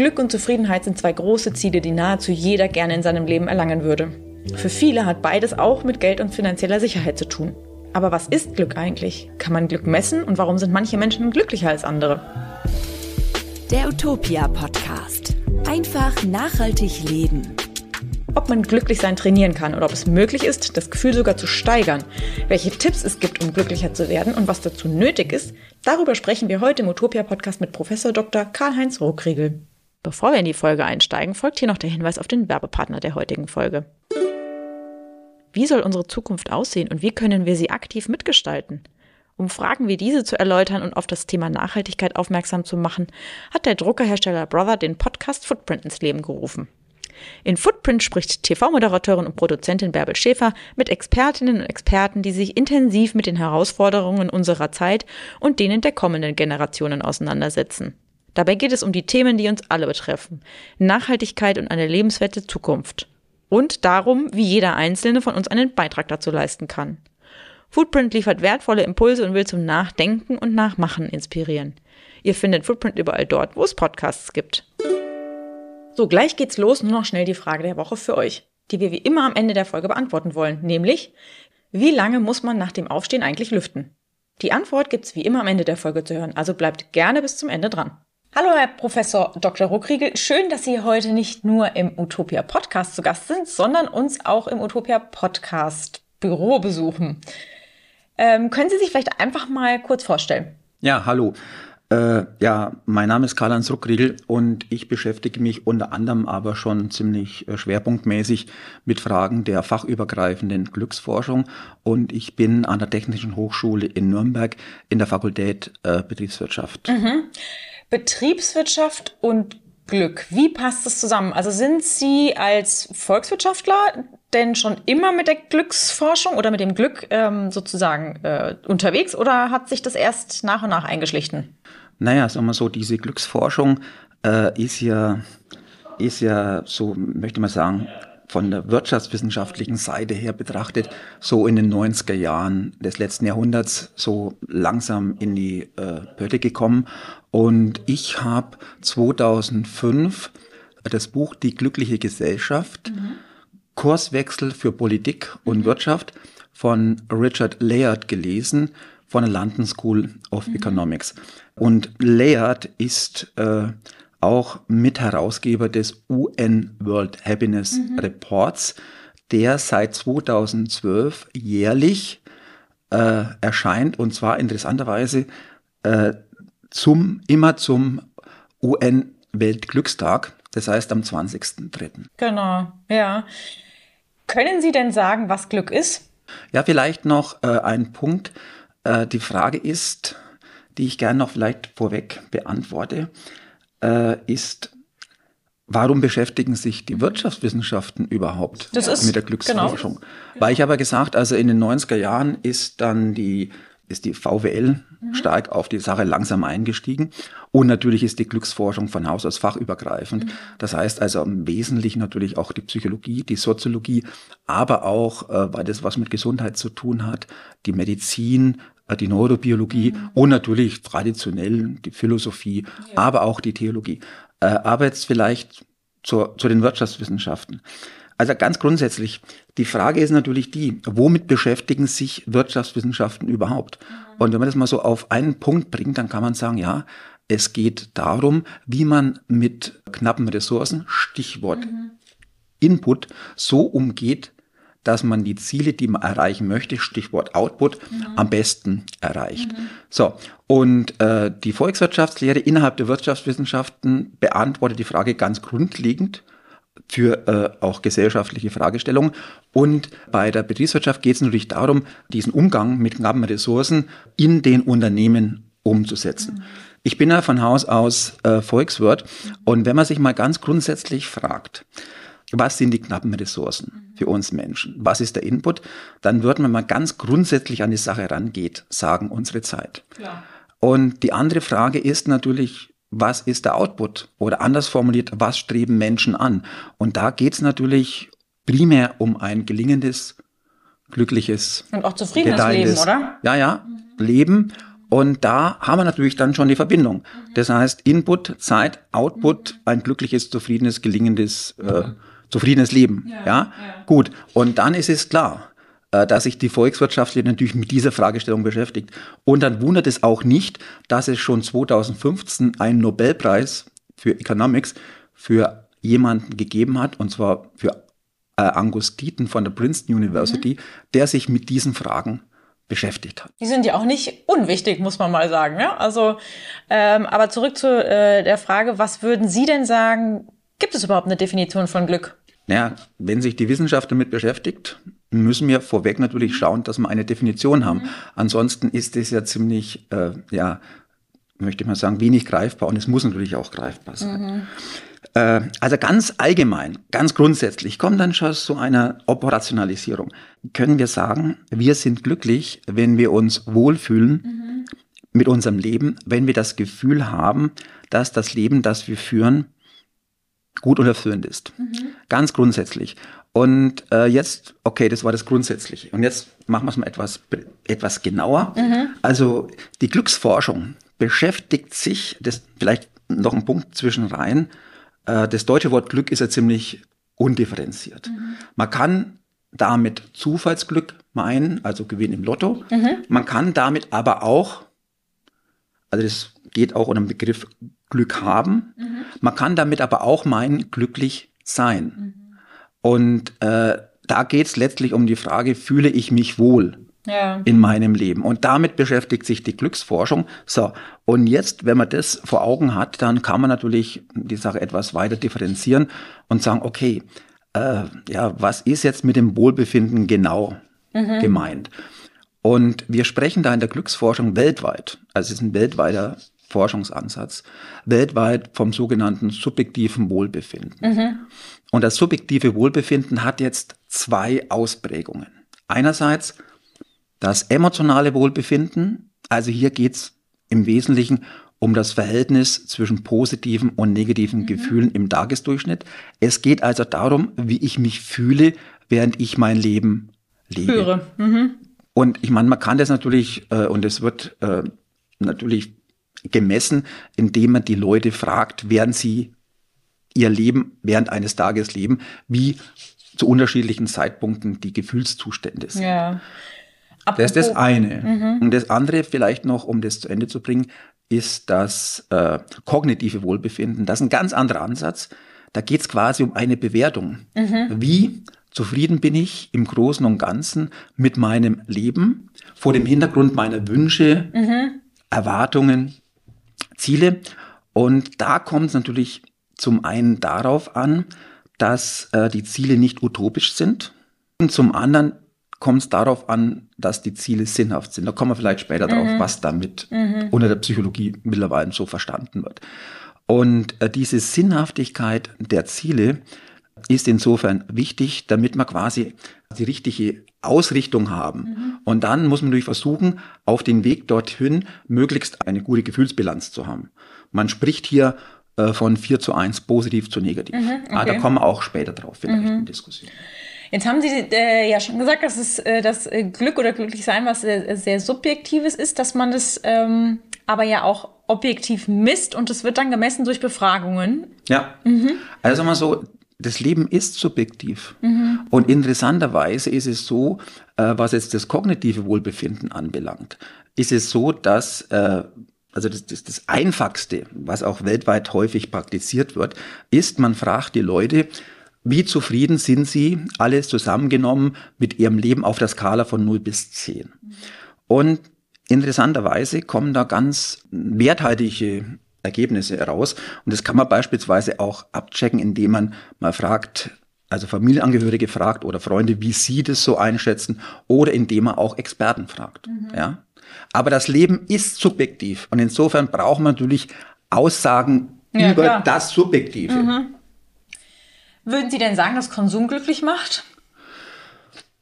Glück und Zufriedenheit sind zwei große Ziele, die nahezu jeder gerne in seinem Leben erlangen würde. Für viele hat beides auch mit Geld und finanzieller Sicherheit zu tun. Aber was ist Glück eigentlich? Kann man Glück messen und warum sind manche Menschen glücklicher als andere? Der Utopia Podcast. Einfach nachhaltig leben. Ob man glücklich sein trainieren kann oder ob es möglich ist, das Gefühl sogar zu steigern, welche Tipps es gibt, um glücklicher zu werden und was dazu nötig ist, darüber sprechen wir heute im Utopia Podcast mit Professor Dr. Karl-Heinz Rohkriegel. Bevor wir in die Folge einsteigen, folgt hier noch der Hinweis auf den Werbepartner der heutigen Folge. Wie soll unsere Zukunft aussehen und wie können wir sie aktiv mitgestalten? Um Fragen wie diese zu erläutern und auf das Thema Nachhaltigkeit aufmerksam zu machen, hat der Druckerhersteller Brother den Podcast Footprint ins Leben gerufen. In Footprint spricht TV-Moderatorin und Produzentin Bärbel Schäfer mit Expertinnen und Experten, die sich intensiv mit den Herausforderungen unserer Zeit und denen der kommenden Generationen auseinandersetzen. Dabei geht es um die Themen, die uns alle betreffen. Nachhaltigkeit und eine lebenswerte Zukunft und darum, wie jeder Einzelne von uns einen Beitrag dazu leisten kann. Footprint liefert wertvolle Impulse und will zum Nachdenken und Nachmachen inspirieren. Ihr findet Footprint überall dort, wo es Podcasts gibt. So, gleich geht's los. Nur noch schnell die Frage der Woche für euch, die wir wie immer am Ende der Folge beantworten wollen, nämlich, wie lange muss man nach dem Aufstehen eigentlich lüften? Die Antwort gibt's wie immer am Ende der Folge zu hören, also bleibt gerne bis zum Ende dran. Hallo, Herr Professor Dr. Ruckriegel. Schön, dass Sie heute nicht nur im Utopia Podcast zu Gast sind, sondern uns auch im Utopia Podcast Büro besuchen. Ähm, können Sie sich vielleicht einfach mal kurz vorstellen? Ja, hallo. Äh, ja, mein Name ist Karl-Heinz Ruckriegel und ich beschäftige mich unter anderem aber schon ziemlich äh, schwerpunktmäßig mit Fragen der fachübergreifenden Glücksforschung und ich bin an der Technischen Hochschule in Nürnberg in der Fakultät äh, Betriebswirtschaft. Mhm. Betriebswirtschaft und Glück. Wie passt das zusammen? Also sind Sie als Volkswirtschaftler denn schon immer mit der Glücksforschung oder mit dem Glück ähm, sozusagen äh, unterwegs oder hat sich das erst nach und nach eingeschlichen? Naja, sagen wir so, diese Glücksforschung äh, ist ja, ist ja so, möchte man sagen, von der wirtschaftswissenschaftlichen Seite her betrachtet, so in den 90er Jahren des letzten Jahrhunderts so langsam in die äh, Pötte gekommen. Und ich habe 2005 das Buch Die glückliche Gesellschaft, mhm. Kurswechsel für Politik und mhm. Wirtschaft von Richard Layard gelesen von der London School of mhm. Economics. Und Layard ist äh, auch Mitherausgeber des UN World Happiness mhm. Reports, der seit 2012 jährlich äh, erscheint und zwar interessanterweise äh, zum, immer zum UN Weltglückstag, das heißt am 20.03. Genau, ja. Können Sie denn sagen, was Glück ist? Ja, vielleicht noch äh, ein Punkt. Äh, die Frage ist, die ich gerne noch vielleicht vorweg beantworte äh, ist, warum beschäftigen sich die Wirtschaftswissenschaften überhaupt ist, mit der Glücksforschung? Genau. Weil ich aber gesagt, also in den 90er Jahren ist dann die ist die VWL mhm. stark auf die Sache langsam eingestiegen. Und natürlich ist die Glücksforschung von Haus aus fachübergreifend. Mhm. Das heißt also im Wesentlichen natürlich auch die Psychologie, die Soziologie, aber auch, äh, weil das was mit Gesundheit zu tun hat, die Medizin, äh, die Neurobiologie mhm. und natürlich traditionell die Philosophie, ja. aber auch die Theologie. Äh, aber jetzt vielleicht zur, zu den Wirtschaftswissenschaften. Also ganz grundsätzlich, die Frage ist natürlich die, womit beschäftigen sich Wirtschaftswissenschaften überhaupt? Mhm. Und wenn man das mal so auf einen Punkt bringt, dann kann man sagen, ja, es geht darum, wie man mit knappen Ressourcen, Stichwort mhm. Input, so umgeht, dass man die Ziele, die man erreichen möchte, Stichwort Output, mhm. am besten erreicht. Mhm. So, und äh, die Volkswirtschaftslehre innerhalb der Wirtschaftswissenschaften beantwortet die Frage ganz grundlegend für äh, auch gesellschaftliche Fragestellungen. Und bei der Betriebswirtschaft geht es natürlich darum, diesen Umgang mit knappen Ressourcen in den Unternehmen umzusetzen. Mhm. Ich bin ja von Haus aus äh, Volkswirt und wenn man sich mal ganz grundsätzlich fragt, was sind die knappen Ressourcen für uns Menschen? Was ist der Input? Dann würden wir mal ganz grundsätzlich an die Sache rangeht, sagen unsere Zeit. Ja. Und die andere Frage ist natürlich, was ist der Output? Oder anders formuliert, was streben Menschen an? Und da geht es natürlich primär um ein gelingendes, glückliches und auch zufriedenes Leben, oder? Ja, ja, Leben Und da haben wir natürlich dann schon die Verbindung. Das heißt, Input, Zeit, Output, ein glückliches, zufriedenes, gelingendes, äh, zufriedenes Leben. Ja, ja? gut. Und dann ist es klar, dass sich die Volkswirtschaft natürlich mit dieser Fragestellung beschäftigt. Und dann wundert es auch nicht, dass es schon 2015 einen Nobelpreis für Economics für jemanden gegeben hat, und zwar für äh, Angus Deaton von der Princeton University, mhm. der sich mit diesen Fragen beschäftigt hat. Die sind ja auch nicht unwichtig, muss man mal sagen. Ja? Also, ähm, aber zurück zu äh, der Frage, was würden Sie denn sagen, gibt es überhaupt eine Definition von Glück? Naja, wenn sich die Wissenschaft damit beschäftigt, müssen wir vorweg natürlich schauen, dass wir eine Definition haben. Mhm. Ansonsten ist es ja ziemlich, äh, ja, möchte ich mal sagen, wenig greifbar und es muss natürlich auch greifbar sein. Mhm. Äh, also ganz allgemein, ganz grundsätzlich kommt dann schon zu einer Operationalisierung. Können wir sagen, wir sind glücklich, wenn wir uns wohlfühlen mhm. mit unserem Leben, wenn wir das Gefühl haben, dass das Leben, das wir führen, gut und erfüllend ist. Mhm. Ganz grundsätzlich. Und äh, jetzt, okay, das war das Grundsätzliche. Und jetzt machen wir es mal etwas, etwas genauer. Mhm. Also die Glücksforschung beschäftigt sich, das vielleicht noch ein Punkt zwischen rein, äh, das deutsche Wort Glück ist ja ziemlich undifferenziert. Mhm. Man kann damit Zufallsglück meinen, also Gewinn im Lotto. Mhm. Man kann damit aber auch, also das geht auch unter dem Begriff Glück haben. Mhm. Man kann damit aber auch meinen, glücklich sein. Und äh, da geht es letztlich um die Frage, fühle ich mich wohl? ja. in meinem Leben. Und damit beschäftigt sich die Glücksforschung. So, und jetzt, wenn man das vor Augen hat, dann kann man natürlich die Sache etwas weiter differenzieren und sagen, okay, äh, ja, was ist jetzt mit dem Wohlbefinden genau mhm. gemeint? Und wir sprechen da in der Glücksforschung weltweit, also es ist ein weltweiter Forschungsansatz, weltweit vom sogenannten subjektiven Wohlbefinden. Mhm. Und das subjektive Wohlbefinden hat jetzt zwei Ausprägungen. Einerseits das emotionale Wohlbefinden, also hier geht's im Wesentlichen um das Verhältnis zwischen positiven und negativen mhm. Gefühlen im Tagesdurchschnitt. Es geht also darum, wie ich mich fühle, während ich mein Leben lebe. Führe. Mhm. Und ich meine, man kann das natürlich, äh, und es wird äh, natürlich gemessen, indem man die Leute fragt, während sie ihr Leben während eines Tages leben, wie zu unterschiedlichen Zeitpunkten die Gefühlszustände sind. Ja. Das ist das eine. Mhm. Und das andere vielleicht noch, um das zu Ende zu bringen, ist das äh, kognitive Wohlbefinden. Das ist ein ganz anderer Ansatz. Da geht es quasi um eine Bewertung. Mhm. Wie zufrieden bin ich im Großen und Ganzen mit meinem Leben vor dem Hintergrund meiner Wünsche, mhm. Erwartungen, Ziele. Und da kommt es natürlich zum einen darauf an, dass äh, die Ziele nicht utopisch sind und zum anderen kommt es darauf an, dass die Ziele sinnhaft sind. Da kommen wir vielleicht später mhm. drauf, was damit mhm. unter der Psychologie mittlerweile so verstanden wird. Und äh, diese Sinnhaftigkeit der Ziele ist insofern wichtig, damit wir quasi die richtige Ausrichtung haben. Mhm. Und dann muss man natürlich versuchen, auf den Weg dorthin möglichst eine gute Gefühlsbilanz zu haben. Man spricht hier äh, von 4 zu 1 positiv zu negativ. Mhm, okay. ah, da kommen wir auch später drauf, vielleicht mhm. in Diskussion. Jetzt haben Sie äh, ja schon gesagt, dass es äh, das äh, Glück oder Glücklichsein was sehr, sehr Subjektives ist, dass man das ähm, aber ja auch objektiv misst und es wird dann gemessen durch Befragungen. Ja. Mhm. Also mal so, das Leben ist subjektiv. Mhm. Und interessanterweise ist es so, äh, was jetzt das kognitive Wohlbefinden anbelangt, ist es so, dass äh, also das, das, das Einfachste, was auch weltweit häufig praktiziert wird, ist, man fragt die Leute, wie zufrieden sind Sie, alles zusammengenommen, mit Ihrem Leben auf der Skala von 0 bis 10? Und interessanterweise kommen da ganz werthaltige Ergebnisse heraus. Und das kann man beispielsweise auch abchecken, indem man mal fragt, also Familienangehörige fragt oder Freunde, wie sie das so einschätzen, oder indem man auch Experten fragt. Mhm. Ja? Aber das Leben ist subjektiv und insofern braucht man natürlich Aussagen ja, über klar. das Subjektive. Mhm. Würden Sie denn sagen, dass Konsum glücklich macht?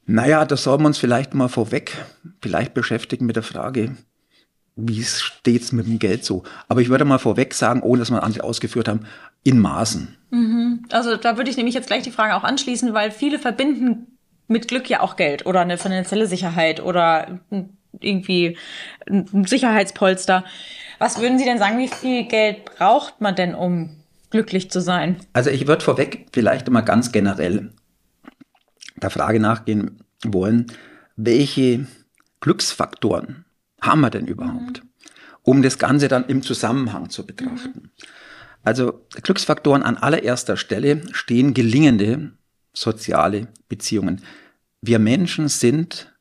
Naja, das sollten wir uns vielleicht mal vorweg vielleicht beschäftigen mit der Frage, wie steht es mit dem Geld so? Aber ich würde mal vorweg sagen, ohne dass wir andere ausgeführt haben, in Maßen. Mhm. Also da würde ich nämlich jetzt gleich die Frage auch anschließen, weil viele verbinden mit Glück ja auch Geld oder eine finanzielle Sicherheit oder irgendwie ein Sicherheitspolster. Was würden Sie denn sagen, wie viel Geld braucht man denn, um glücklich zu sein? Also ich würde vorweg vielleicht mal ganz generell der Frage nachgehen wollen, welche Glücksfaktoren haben wir denn überhaupt, mhm. um das Ganze dann im Zusammenhang zu betrachten. Mhm. Also Glücksfaktoren an allererster Stelle stehen gelingende soziale Beziehungen. Wir Menschen sind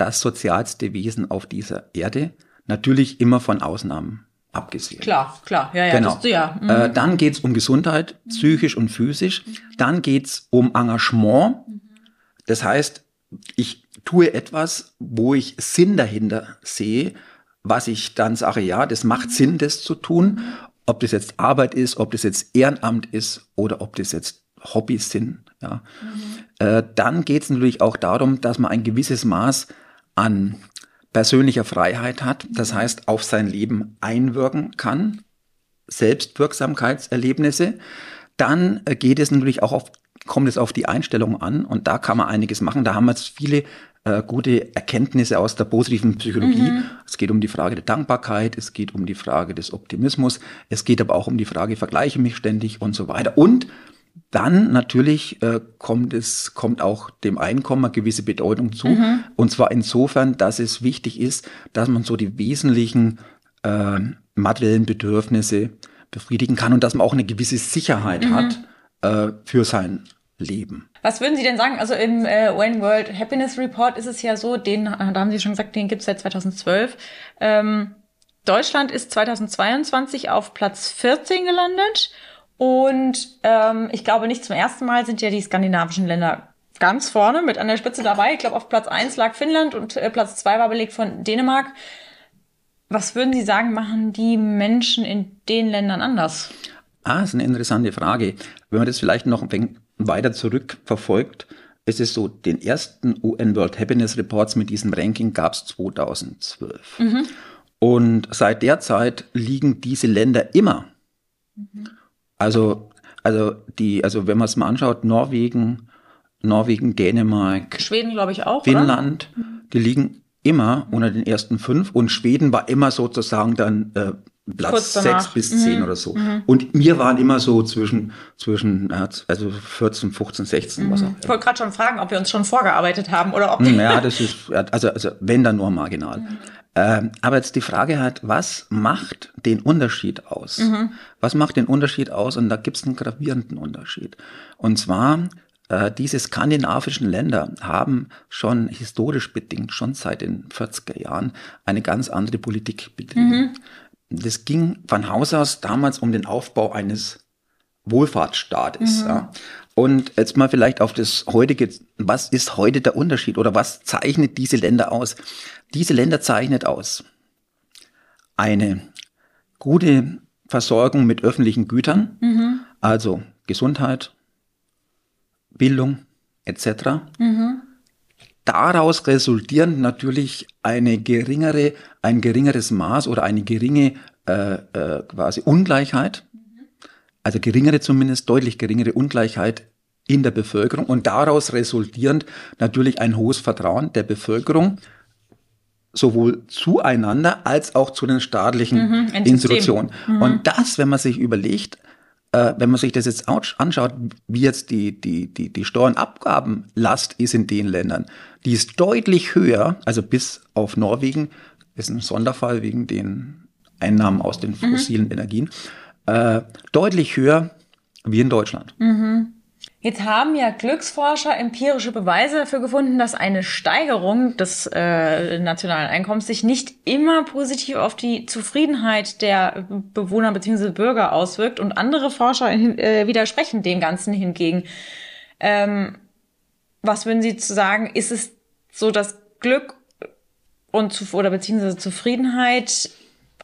das sozialste Wesen auf dieser Erde, natürlich immer von Ausnahmen abgesehen. Klar, klar, ja, ja. Genau. Das, ja. Mhm. Äh, dann geht's um Gesundheit, psychisch und physisch. Dann geht's um Engagement. Das heißt, ich tue etwas, wo ich Sinn dahinter sehe, was ich dann sage, ja, das macht Sinn, das zu tun. Ob das jetzt Arbeit ist, ob das jetzt Ehrenamt ist oder ob das jetzt Hobbys sind. Ja. Mhm. Äh, dann geht es natürlich auch darum, dass man ein gewisses Maß an persönlicher Freiheit hat, das heißt auf sein Leben einwirken kann, Selbstwirksamkeitserlebnisse. Dann äh, geht es natürlich auch auf, kommt es auf die Einstellung an und da kann man einiges machen. Da haben wir jetzt viele äh, gute Erkenntnisse aus der positiven Psychologie. Mhm. Es geht um die Frage der Dankbarkeit, es geht um die Frage des Optimismus, es geht aber auch um die Frage, vergleiche mich ständig und so weiter. Und dann natürlich äh, kommt es kommt auch dem Einkommen eine gewisse Bedeutung zu mhm. und zwar insofern, dass es wichtig ist, dass man so die wesentlichen äh, materiellen Bedürfnisse befriedigen kann und dass man auch eine gewisse Sicherheit mhm. hat äh, für sein Leben. Was würden Sie denn sagen? Also im äh, One World Happiness Report ist es ja so, den, da haben Sie schon gesagt, den gibt es seit 2012. Ähm, Deutschland ist 2022 auf Platz 14 gelandet und ähm, ich glaube, nicht zum ersten Mal sind ja die skandinavischen Länder ganz vorne mit an der Spitze dabei. Ich glaube, auf Platz eins lag Finnland und äh, Platz zwei war belegt von Dänemark. Was würden Sie sagen, machen die Menschen in den Ländern anders? Ah, ist eine interessante Frage. Wenn man das vielleicht noch ein weiter zurückverfolgt, ist es so, den ersten UN World Happiness Reports mit diesem Ranking gab es 2012. Mhm. Und seit der Zeit liegen diese Länder immer mhm. Also, also die, also wenn man es mal anschaut, Norwegen, Norwegen, Dänemark, Schweden, glaube ich auch, Finnland, oder? die liegen immer unter den ersten fünf und Schweden war immer sozusagen dann äh, Platz sechs bis zehn mhm. oder so. Mhm. Und wir waren immer so zwischen, zwischen also 14, 15, 16, mhm. was auch Ich wollte gerade schon fragen, ob wir uns schon vorgearbeitet haben oder ob. Ja, das ist, also, also wenn dann nur marginal. Ähm, aber jetzt die Frage hat, was macht den Unterschied aus? Mhm. Was macht den Unterschied aus? Und da gibt es einen gravierenden Unterschied. Und zwar, äh, diese skandinavischen Länder haben schon historisch bedingt, schon seit den 40er Jahren, eine ganz andere Politik betrieben. Mhm. Das ging von Haus aus damals um den Aufbau eines Wohlfahrtsstaates. Mhm. Ja. Und jetzt mal vielleicht auf das heutige, was ist heute der Unterschied oder was zeichnet diese Länder aus? Diese Länder zeichnet aus eine gute Versorgung mit öffentlichen Gütern, mhm. also Gesundheit, Bildung etc. Mhm. Daraus resultierend natürlich eine geringere, ein geringeres Maß oder eine geringe äh, äh, quasi Ungleichheit, also geringere zumindest, deutlich geringere Ungleichheit in der Bevölkerung und daraus resultierend natürlich ein hohes Vertrauen der Bevölkerung sowohl zueinander als auch zu den staatlichen mhm, Institutionen. Mhm. Und das, wenn man sich überlegt, äh, wenn man sich das jetzt anschaut, wie jetzt die, die, die, die Steuernabgabenlast ist in den Ländern, die ist deutlich höher, also bis auf Norwegen, ist ein Sonderfall wegen den Einnahmen aus den mhm. fossilen mhm. Energien, äh, deutlich höher wie in Deutschland. Mhm. Jetzt haben ja Glücksforscher empirische Beweise dafür gefunden, dass eine Steigerung des äh, nationalen Einkommens sich nicht immer positiv auf die Zufriedenheit der Bewohner bzw. Bürger auswirkt und andere Forscher äh, widersprechen dem Ganzen hingegen. Ähm, was würden Sie zu sagen? Ist es so, dass Glück und oder beziehungsweise Zufriedenheit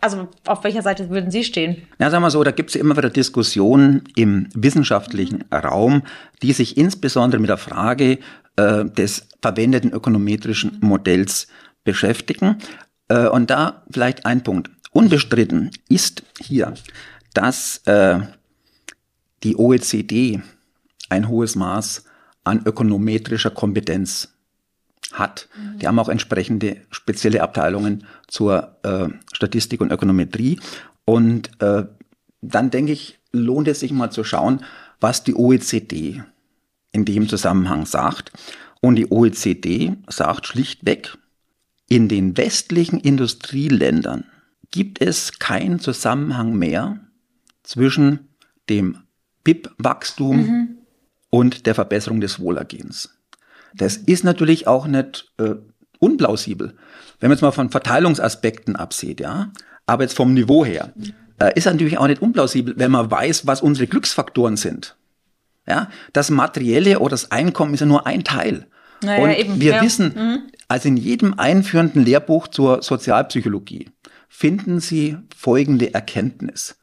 also auf welcher Seite würden Sie stehen? Na, sagen wir so, da gibt es immer wieder Diskussionen im wissenschaftlichen Raum, die sich insbesondere mit der Frage äh, des verwendeten ökonometrischen Modells beschäftigen. Äh, und da vielleicht ein Punkt. Unbestritten ist hier, dass äh, die OECD ein hohes Maß an ökonometrischer Kompetenz hat. Mhm. Die haben auch entsprechende spezielle Abteilungen zur äh, Statistik und Ökonometrie. Und äh, dann denke ich, lohnt es sich mal zu schauen, was die OECD in dem Zusammenhang sagt. Und die OECD sagt schlichtweg, in den westlichen Industrieländern gibt es keinen Zusammenhang mehr zwischen dem BIP-Wachstum mhm. und der Verbesserung des Wohlergehens. Das ist natürlich auch nicht äh, unplausibel. Wenn man jetzt mal von Verteilungsaspekten absieht, ja, aber jetzt vom Niveau her, äh, ist natürlich auch nicht unplausibel, wenn man weiß, was unsere Glücksfaktoren sind. Ja, das Materielle oder das Einkommen ist ja nur ein Teil. Naja, und eben, wir ja. wissen, mhm. also in jedem einführenden Lehrbuch zur Sozialpsychologie finden Sie folgende Erkenntnis.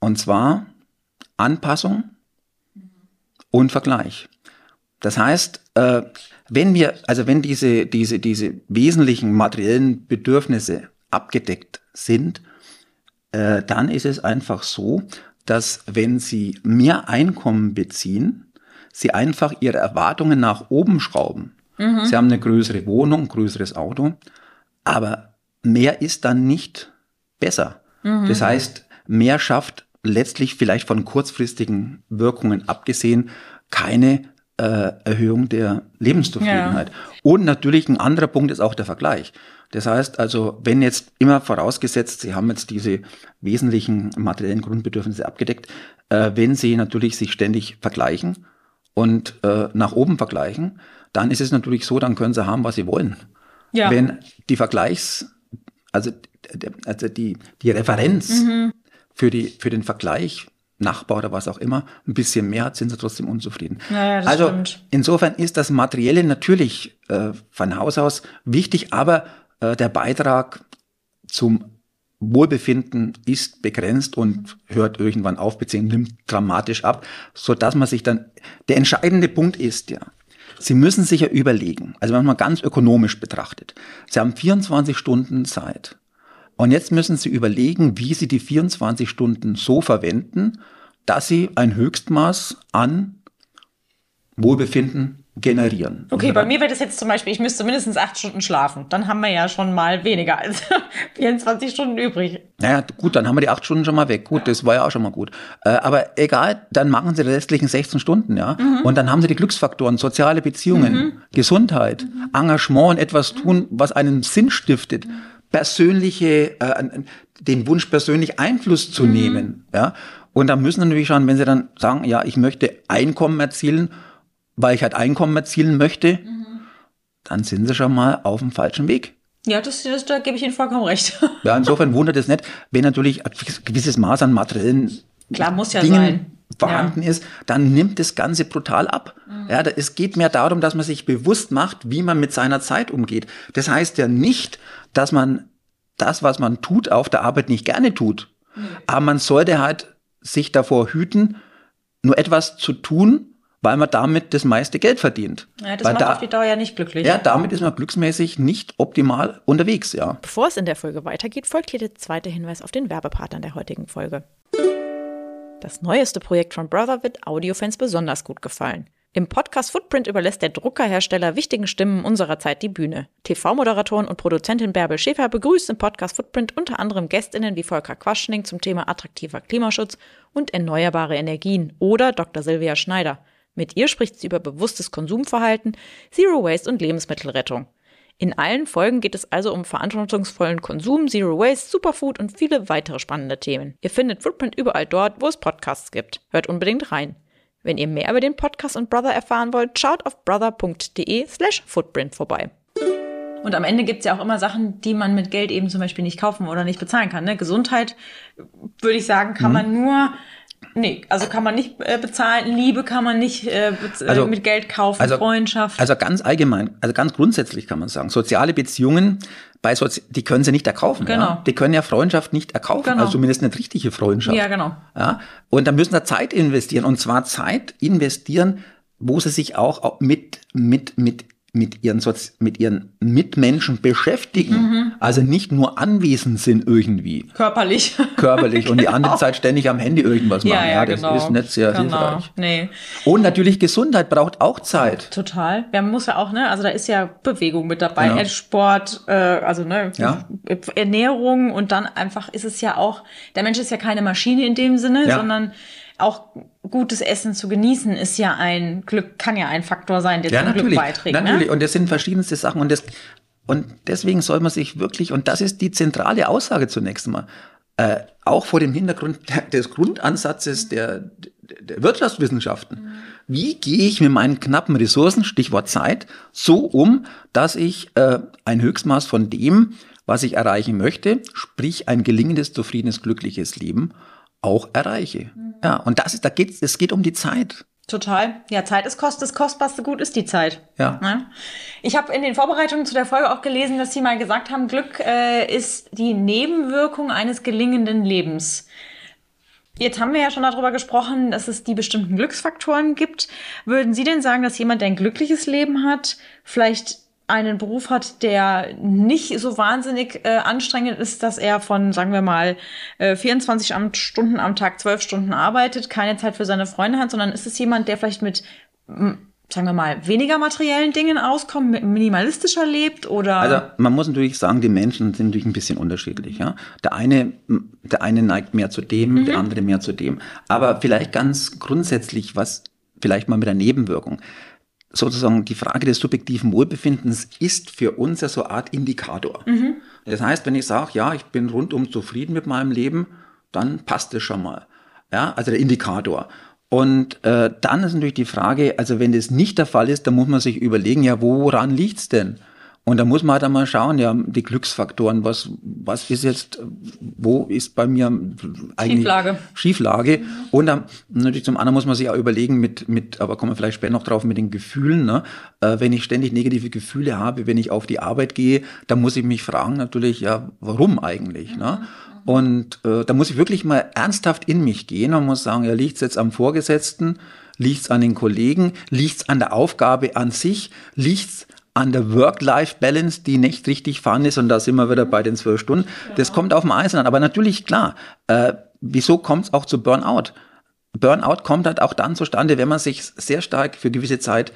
Und zwar Anpassung und Vergleich. Das heißt, äh, wenn wir, also wenn diese, diese, diese wesentlichen materiellen Bedürfnisse abgedeckt sind, äh, dann ist es einfach so, dass wenn Sie mehr Einkommen beziehen, Sie einfach Ihre Erwartungen nach oben schrauben. Mhm. Sie haben eine größere Wohnung, ein größeres Auto, aber mehr ist dann nicht besser. Mhm. Das heißt, mehr schafft letztlich vielleicht von kurzfristigen Wirkungen abgesehen keine äh, Erhöhung der Lebenszufriedenheit. Ja. Und natürlich ein anderer Punkt ist auch der Vergleich. Das heißt also, wenn jetzt immer vorausgesetzt, Sie haben jetzt diese wesentlichen materiellen Grundbedürfnisse abgedeckt, äh, wenn Sie natürlich sich ständig vergleichen und äh, nach oben vergleichen, dann ist es natürlich so, dann können Sie haben, was Sie wollen. Ja. Wenn die Vergleichs, also, also die, die Referenz mhm. für, die, für den Vergleich Nachbar oder was auch immer ein bisschen mehr hat, sind sie trotzdem unzufrieden. Ja, also stimmt. insofern ist das Materielle natürlich äh, von Haus aus wichtig, aber äh, der Beitrag zum Wohlbefinden ist begrenzt und hört irgendwann auf, beziehungsweise nimmt dramatisch ab, so dass man sich dann, der entscheidende Punkt ist ja, Sie müssen sich ja überlegen, also wenn man mal ganz ökonomisch betrachtet, Sie haben 24 Stunden Zeit. Und jetzt müssen Sie überlegen, wie Sie die 24 Stunden so verwenden, dass Sie ein Höchstmaß an Wohlbefinden generieren. Okay, bei mir wäre das jetzt zum Beispiel, ich müsste mindestens acht Stunden schlafen. Dann haben wir ja schon mal weniger als 24 Stunden übrig. Naja, gut, dann haben wir die acht Stunden schon mal weg. Gut, ja. das war ja auch schon mal gut. Äh, aber egal, dann machen Sie die restlichen 16 Stunden, ja. Mhm. Und dann haben Sie die Glücksfaktoren, soziale Beziehungen, mhm. Gesundheit, mhm. Engagement, etwas tun, was einen Sinn stiftet, persönliche, äh, den Wunsch, persönlich Einfluss zu mhm. nehmen, ja. Und da müssen Sie natürlich schauen, wenn Sie dann sagen, ja, ich möchte Einkommen erzielen, weil ich halt Einkommen erzielen möchte, mhm. dann sind sie schon mal auf dem falschen Weg. Ja, das, das, da gebe ich Ihnen vollkommen recht. ja, insofern wundert es nicht, wenn natürlich ein gewisses Maß an materiellen Klar, muss ja Dingen sein. Vorhanden ja. ist, dann nimmt das Ganze brutal ab. Mhm. Ja, es geht mehr darum, dass man sich bewusst macht, wie man mit seiner Zeit umgeht. Das heißt ja nicht, dass man das, was man tut, auf der Arbeit nicht gerne tut. Mhm. Aber man sollte halt sich davor hüten, nur etwas zu tun, weil man damit das meiste Geld verdient. Ja, das weil macht da, auf die Dauer ja nicht glücklich. Ja, damit ist man glücksmäßig nicht optimal unterwegs, ja. Bevor es in der Folge weitergeht, folgt hier der zweite Hinweis auf den Werbepartner der heutigen Folge. Das neueste Projekt von Brother wird Audiofans besonders gut gefallen. Im Podcast Footprint überlässt der Druckerhersteller wichtigen Stimmen unserer Zeit die Bühne. TV-Moderatorin und Produzentin Bärbel Schäfer begrüßt im Podcast Footprint unter anderem Gästinnen wie Volker Quaschning zum Thema attraktiver Klimaschutz und erneuerbare Energien oder Dr. Silvia Schneider – mit ihr spricht sie über bewusstes Konsumverhalten, Zero Waste und Lebensmittelrettung. In allen Folgen geht es also um verantwortungsvollen Konsum, Zero Waste, Superfood und viele weitere spannende Themen. Ihr findet Footprint überall dort, wo es Podcasts gibt. Hört unbedingt rein. Wenn ihr mehr über den Podcast und Brother erfahren wollt, schaut auf brother.de slash footprint vorbei. Und am Ende gibt es ja auch immer Sachen, die man mit Geld eben zum Beispiel nicht kaufen oder nicht bezahlen kann. Ne? Gesundheit, würde ich sagen, kann mhm. man nur Nee, also kann man nicht äh, bezahlen. Liebe kann man nicht äh, äh, also, mit Geld kaufen, also, Freundschaft. Also ganz allgemein, also ganz grundsätzlich kann man sagen, soziale Beziehungen, bei Sozi die können sie nicht erkaufen. Genau. Ja? Die können ja Freundschaft nicht erkaufen, genau. also zumindest eine richtige Freundschaft. Ja, genau. Ja? Und da müssen da Zeit investieren und zwar Zeit investieren, wo sie sich auch mit, mit, mit mit ihren, Sozi mit ihren Mitmenschen beschäftigen, mhm. also nicht nur anwesend sind irgendwie. Körperlich. Körperlich und die andere genau. Zeit ständig am Handy irgendwas machen. Ja, ja, ja das genau. ist nicht sehr genau. hilfreich. Nee. Und natürlich Gesundheit braucht auch Zeit. Total. Man muss ja auch, ne, also da ist ja Bewegung mit dabei, ja. Sport, äh, also ne, ja. Ernährung und dann einfach ist es ja auch, der Mensch ist ja keine Maschine in dem Sinne, sondern auch gutes Essen zu genießen ist ja ein Glück, kann ja ein Faktor sein, der ja, zum natürlich, Glück beiträgt. Ne? Natürlich, ne? und das sind verschiedenste Sachen und das, und deswegen soll man sich wirklich, und das ist die zentrale Aussage zunächst einmal, äh, auch vor dem Hintergrund des Grundansatzes der, der Wirtschaftswissenschaften. Wie gehe ich mit meinen knappen Ressourcen, Stichwort Zeit, so um, dass ich äh, ein Höchstmaß von dem, was ich erreichen möchte, sprich ein gelingendes, zufriedenes, glückliches Leben, auch erreiche. Mhm. Ja, und das ist, da geht es geht um die Zeit. Total. Ja, Zeit ist kost, das kostbarste Gut ist die Zeit. Ja. ja. Ich habe in den Vorbereitungen zu der Folge auch gelesen, dass Sie mal gesagt haben, Glück äh, ist die Nebenwirkung eines gelingenden Lebens. Jetzt haben wir ja schon darüber gesprochen, dass es die bestimmten Glücksfaktoren gibt. Würden Sie denn sagen, dass jemand, der ein glückliches Leben hat, vielleicht einen Beruf hat, der nicht so wahnsinnig äh, anstrengend ist, dass er von, sagen wir mal, äh, 24 am, Stunden am Tag, 12 Stunden arbeitet, keine Zeit für seine Freunde hat, sondern ist es jemand, der vielleicht mit, sagen wir mal, weniger materiellen Dingen auskommt, minimalistischer lebt oder? Also man muss natürlich sagen, die Menschen sind natürlich ein bisschen unterschiedlich. Ja? Der eine, der eine neigt mehr zu dem, mhm. der andere mehr zu dem. Aber vielleicht ganz grundsätzlich, was vielleicht mal mit der Nebenwirkung sozusagen die Frage des subjektiven Wohlbefindens ist für uns ja so eine Art Indikator. Mhm. Das heißt, wenn ich sage, ja, ich bin rundum zufrieden mit meinem Leben, dann passt es schon mal. Ja, also der Indikator. Und äh, dann ist natürlich die Frage, also wenn das nicht der Fall ist, dann muss man sich überlegen, ja, woran liegt's denn? Und da muss man halt einmal schauen, ja, die Glücksfaktoren, was, was ist jetzt, wo ist bei mir eigentlich Schieflage. Schieflage. Und dann natürlich zum anderen muss man sich auch überlegen mit, mit, aber kommen wir vielleicht später noch drauf, mit den Gefühlen, ne? Äh, wenn ich ständig negative Gefühle habe, wenn ich auf die Arbeit gehe, dann muss ich mich fragen natürlich, ja, warum eigentlich, ne? Und äh, da muss ich wirklich mal ernsthaft in mich gehen und muss sagen, ja, liegt's jetzt am Vorgesetzten, liegt's an den Kollegen, liegt's an der Aufgabe an sich, liegt's an der Work-Life-Balance, die nicht richtig vorhanden ist, und da sind wir wieder bei den zwölf Stunden. Ja. Das kommt auf dem Einzelnen an. Aber natürlich, klar, äh, wieso kommt es auch zu Burnout? Burnout kommt halt auch dann zustande, wenn man sich sehr stark für gewisse Zeit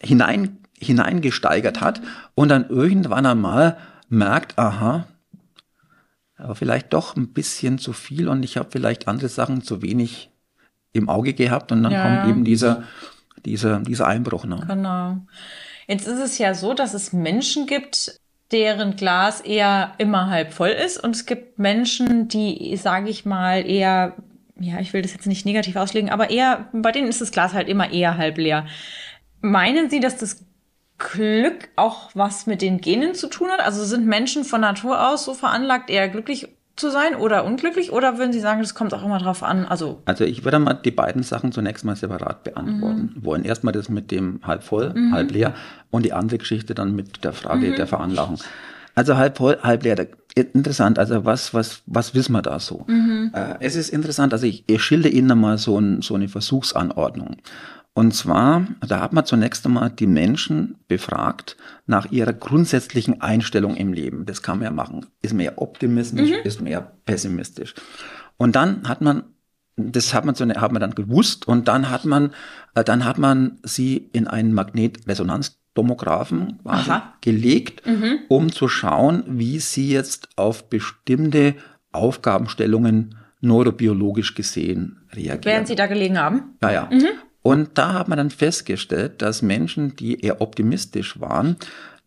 hinein, hineingesteigert hat und dann irgendwann einmal merkt, aha, aber vielleicht doch ein bisschen zu viel und ich habe vielleicht andere Sachen zu wenig im Auge gehabt und dann ja. kommt eben dieser, dieser, dieser Einbruch. Ne? Genau. Jetzt ist es ja so, dass es Menschen gibt, deren Glas eher immer halb voll ist und es gibt Menschen, die, sage ich mal, eher, ja, ich will das jetzt nicht negativ auslegen, aber eher, bei denen ist das Glas halt immer eher halb leer. Meinen Sie, dass das Glück auch was mit den Genen zu tun hat? Also sind Menschen von Natur aus so veranlagt, eher glücklich zu sein oder unglücklich? Oder würden Sie sagen, das kommt auch immer drauf an? Also, also ich würde mal die beiden Sachen zunächst mal separat beantworten mhm. wollen. Erstmal das mit dem halb voll, mhm. halb leer und die andere Geschichte dann mit der Frage mhm. der Veranlagung. Also halb voll, halb leer. Interessant, also was, was, was wissen wir da so? Mhm. Äh, es ist interessant, also ich, ich schilde Ihnen mal so, ein, so eine Versuchsanordnung. Und zwar, da hat man zunächst einmal die Menschen befragt nach ihrer grundsätzlichen Einstellung im Leben. Das kann man ja machen. Ist man eher optimistisch, mhm. ist man eher pessimistisch. Und dann hat man, das hat man, so hat man dann gewusst und dann hat man, äh, dann hat man sie in einen Magnetresonanztomographen gelegt, mhm. um zu schauen, wie sie jetzt auf bestimmte Aufgabenstellungen neurobiologisch gesehen reagieren. Während Sie da gelegen haben? Ja, ja. Mhm. Und da hat man dann festgestellt, dass Menschen, die eher optimistisch waren,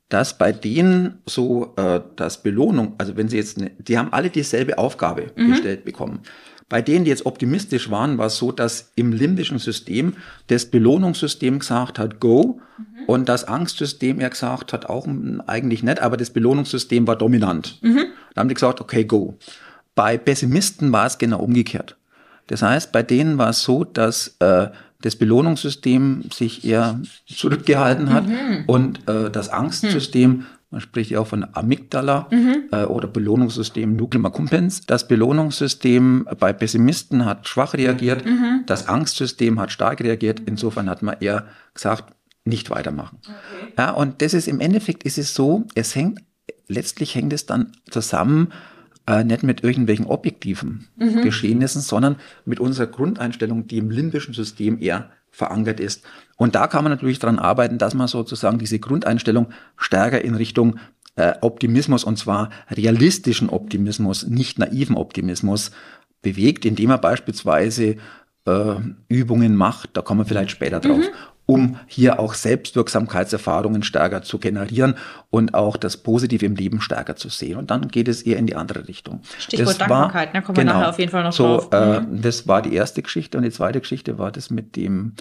dass bei denen so äh, das Belohnung, also wenn sie jetzt, ne, die haben alle dieselbe Aufgabe mhm. gestellt bekommen. Bei denen, die jetzt optimistisch waren, war es so, dass im limbischen System das Belohnungssystem gesagt hat, go, mhm. und das Angstsystem eher gesagt hat, auch eigentlich nicht, aber das Belohnungssystem war dominant. Mhm. Da haben die gesagt, okay, go. Bei Pessimisten war es genau umgekehrt. Das heißt, bei denen war es so, dass äh, das Belohnungssystem sich eher zurückgehalten hat mhm. und äh, das Angstsystem, man spricht ja auch von Amygdala mhm. äh, oder Belohnungssystem Nuclear Accumbens. Das Belohnungssystem bei Pessimisten hat schwach reagiert, mhm. das Angstsystem hat stark reagiert. Insofern hat man eher gesagt, nicht weitermachen. Okay. Ja, und das ist im Endeffekt ist es so, es hängt, letztlich hängt es dann zusammen, äh, nicht mit irgendwelchen objektiven mhm. Geschehnissen, sondern mit unserer Grundeinstellung, die im limbischen System eher verankert ist. Und da kann man natürlich daran arbeiten, dass man sozusagen diese Grundeinstellung stärker in Richtung äh, Optimismus und zwar realistischen Optimismus, nicht naiven Optimismus bewegt, indem man beispielsweise äh, Übungen macht, da kommen wir vielleicht später drauf, mhm. Um hier auch Selbstwirksamkeitserfahrungen stärker zu generieren und auch das Positive im Leben stärker zu sehen. Und dann geht es eher in die andere Richtung. Stichwort das Dankbarkeit, da ne, kommen genau, wir nachher auf jeden Fall noch so, drauf. Äh, mhm. Das war die erste Geschichte und die zweite Geschichte war das mit dem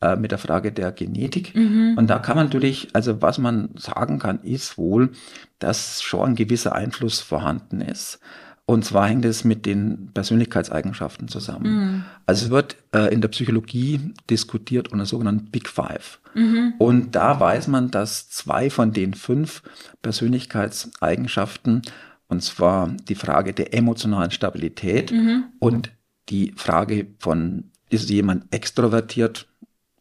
äh, mit der Frage der Genetik. Mhm. Und da kann man natürlich, also was man sagen kann, ist wohl, dass schon ein gewisser Einfluss vorhanden ist. Und zwar hängt es mit den Persönlichkeitseigenschaften zusammen. Mhm. Also es wird äh, in der Psychologie diskutiert unter sogenannten Big Five. Mhm. Und da weiß man, dass zwei von den fünf Persönlichkeitseigenschaften, und zwar die Frage der emotionalen Stabilität mhm. und die Frage von, ist jemand extrovertiert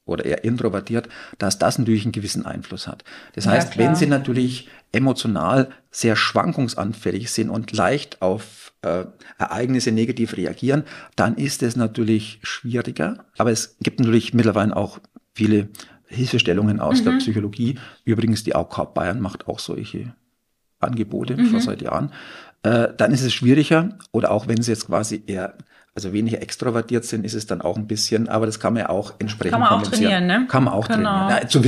oder eher introvertiert, dass das natürlich einen gewissen Einfluss hat. Das heißt, ja, wenn Sie natürlich emotional sehr schwankungsanfällig sind und leicht auf äh, Ereignisse negativ reagieren, dann ist es natürlich schwieriger. Aber es gibt natürlich mittlerweile auch viele Hilfestellungen aus mhm. der Psychologie. Übrigens, die AOK Bayern macht auch solche Angebote mhm. vor seit Jahren. Äh, dann ist es schwieriger. Oder auch wenn sie jetzt quasi eher also weniger extrovertiert sind, ist es dann auch ein bisschen, aber das kann man ja auch entsprechend Kann man auch trainieren, ne? Kann man auch genau. trainieren, ja, zu,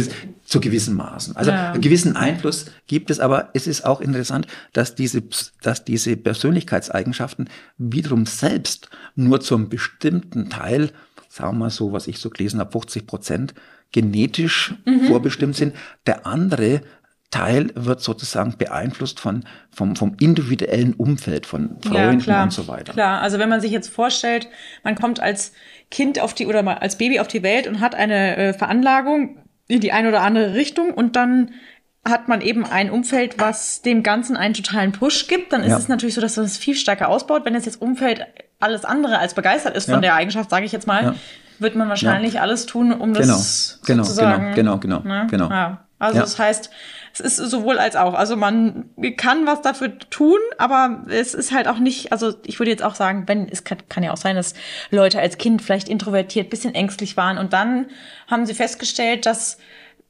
zu gewissen Maßen. Also ja. einen gewissen Einfluss gibt es, aber es ist auch interessant, dass diese, dass diese Persönlichkeitseigenschaften wiederum selbst nur zum bestimmten Teil, sagen wir mal so, was ich so gelesen habe, 50 Prozent genetisch mhm. vorbestimmt sind. Der andere Teil wird sozusagen beeinflusst von, vom, vom individuellen Umfeld, von Freunden ja, und so weiter. Klar, also wenn man sich jetzt vorstellt, man kommt als Kind auf die oder als Baby auf die Welt und hat eine äh, Veranlagung in die eine oder andere Richtung und dann hat man eben ein Umfeld, was dem Ganzen einen totalen Push gibt, dann ist ja. es natürlich so, dass man es viel stärker ausbaut. Wenn jetzt Umfeld alles andere als begeistert ist ja. von der Eigenschaft, sage ich jetzt mal, wird man wahrscheinlich alles tun, um genau. das genau, sozusagen, genau, genau, genau, ne? genau. Ja. Also das heißt, es ist sowohl als auch. Also man kann was dafür tun, aber es ist halt auch nicht, also ich würde jetzt auch sagen, wenn, es kann, kann ja auch sein, dass Leute als Kind vielleicht introvertiert, bisschen ängstlich waren und dann haben sie festgestellt, dass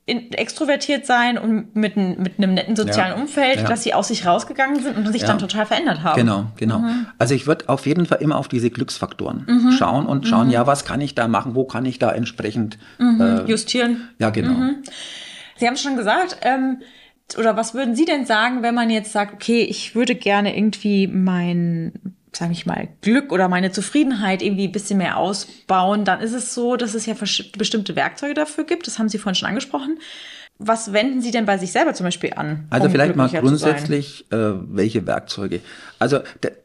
in, extrovertiert sein und mit, mit einem netten sozialen ja, Umfeld, ja. dass sie aus sich rausgegangen sind und sich ja. dann total verändert haben. Genau, genau. Mhm. Also ich würde auf jeden Fall immer auf diese Glücksfaktoren mhm. schauen und schauen, mhm. ja, was kann ich da machen, wo kann ich da entsprechend mhm. äh, justieren. Ja, genau. Sie haben schon gesagt, ähm, oder was würden Sie denn sagen, wenn man jetzt sagt, okay, ich würde gerne irgendwie mein, sage ich mal, Glück oder meine Zufriedenheit irgendwie ein bisschen mehr ausbauen, dann ist es so, dass es ja bestimmte Werkzeuge dafür gibt. Das haben Sie vorhin schon angesprochen. Was wenden Sie denn bei sich selber zum Beispiel an? Also um vielleicht mal grundsätzlich, äh, welche Werkzeuge. Also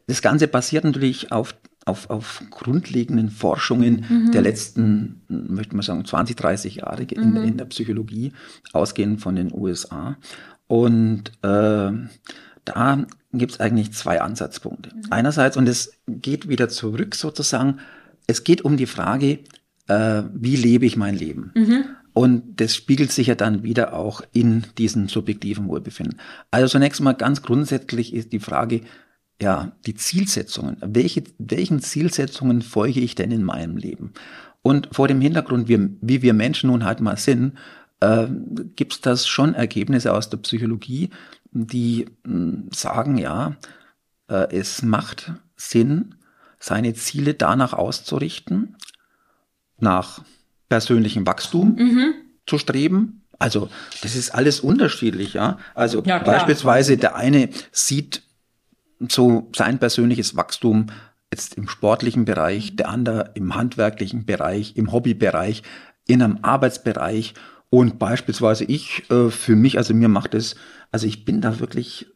das Ganze basiert natürlich auf auf, auf grundlegenden Forschungen mhm. der letzten, möchte man sagen, 20, 30 Jahre in, mhm. in der Psychologie, ausgehend von den USA. Und äh, da gibt es eigentlich zwei Ansatzpunkte. Mhm. Einerseits, und es geht wieder zurück sozusagen, es geht um die Frage, äh, wie lebe ich mein Leben? Mhm. Und das spiegelt sich ja dann wieder auch in diesem subjektiven Wohlbefinden. Also zunächst mal ganz grundsätzlich ist die Frage, ja, die Zielsetzungen. Welche, welchen Zielsetzungen folge ich denn in meinem Leben? Und vor dem Hintergrund, wie, wie wir Menschen nun halt mal sind, äh, gibt es das schon Ergebnisse aus der Psychologie, die mh, hm, sagen, ja, äh, es macht Sinn, seine Ziele danach auszurichten, nach persönlichem Wachstum mhm. zu streben. Also das ist alles unterschiedlich, ja. Also ja, beispielsweise der eine sieht so sein persönliches Wachstum jetzt im sportlichen Bereich, der andere im handwerklichen Bereich, im Hobbybereich, in einem Arbeitsbereich und beispielsweise ich äh, für mich, also mir macht es, also ich bin da wirklich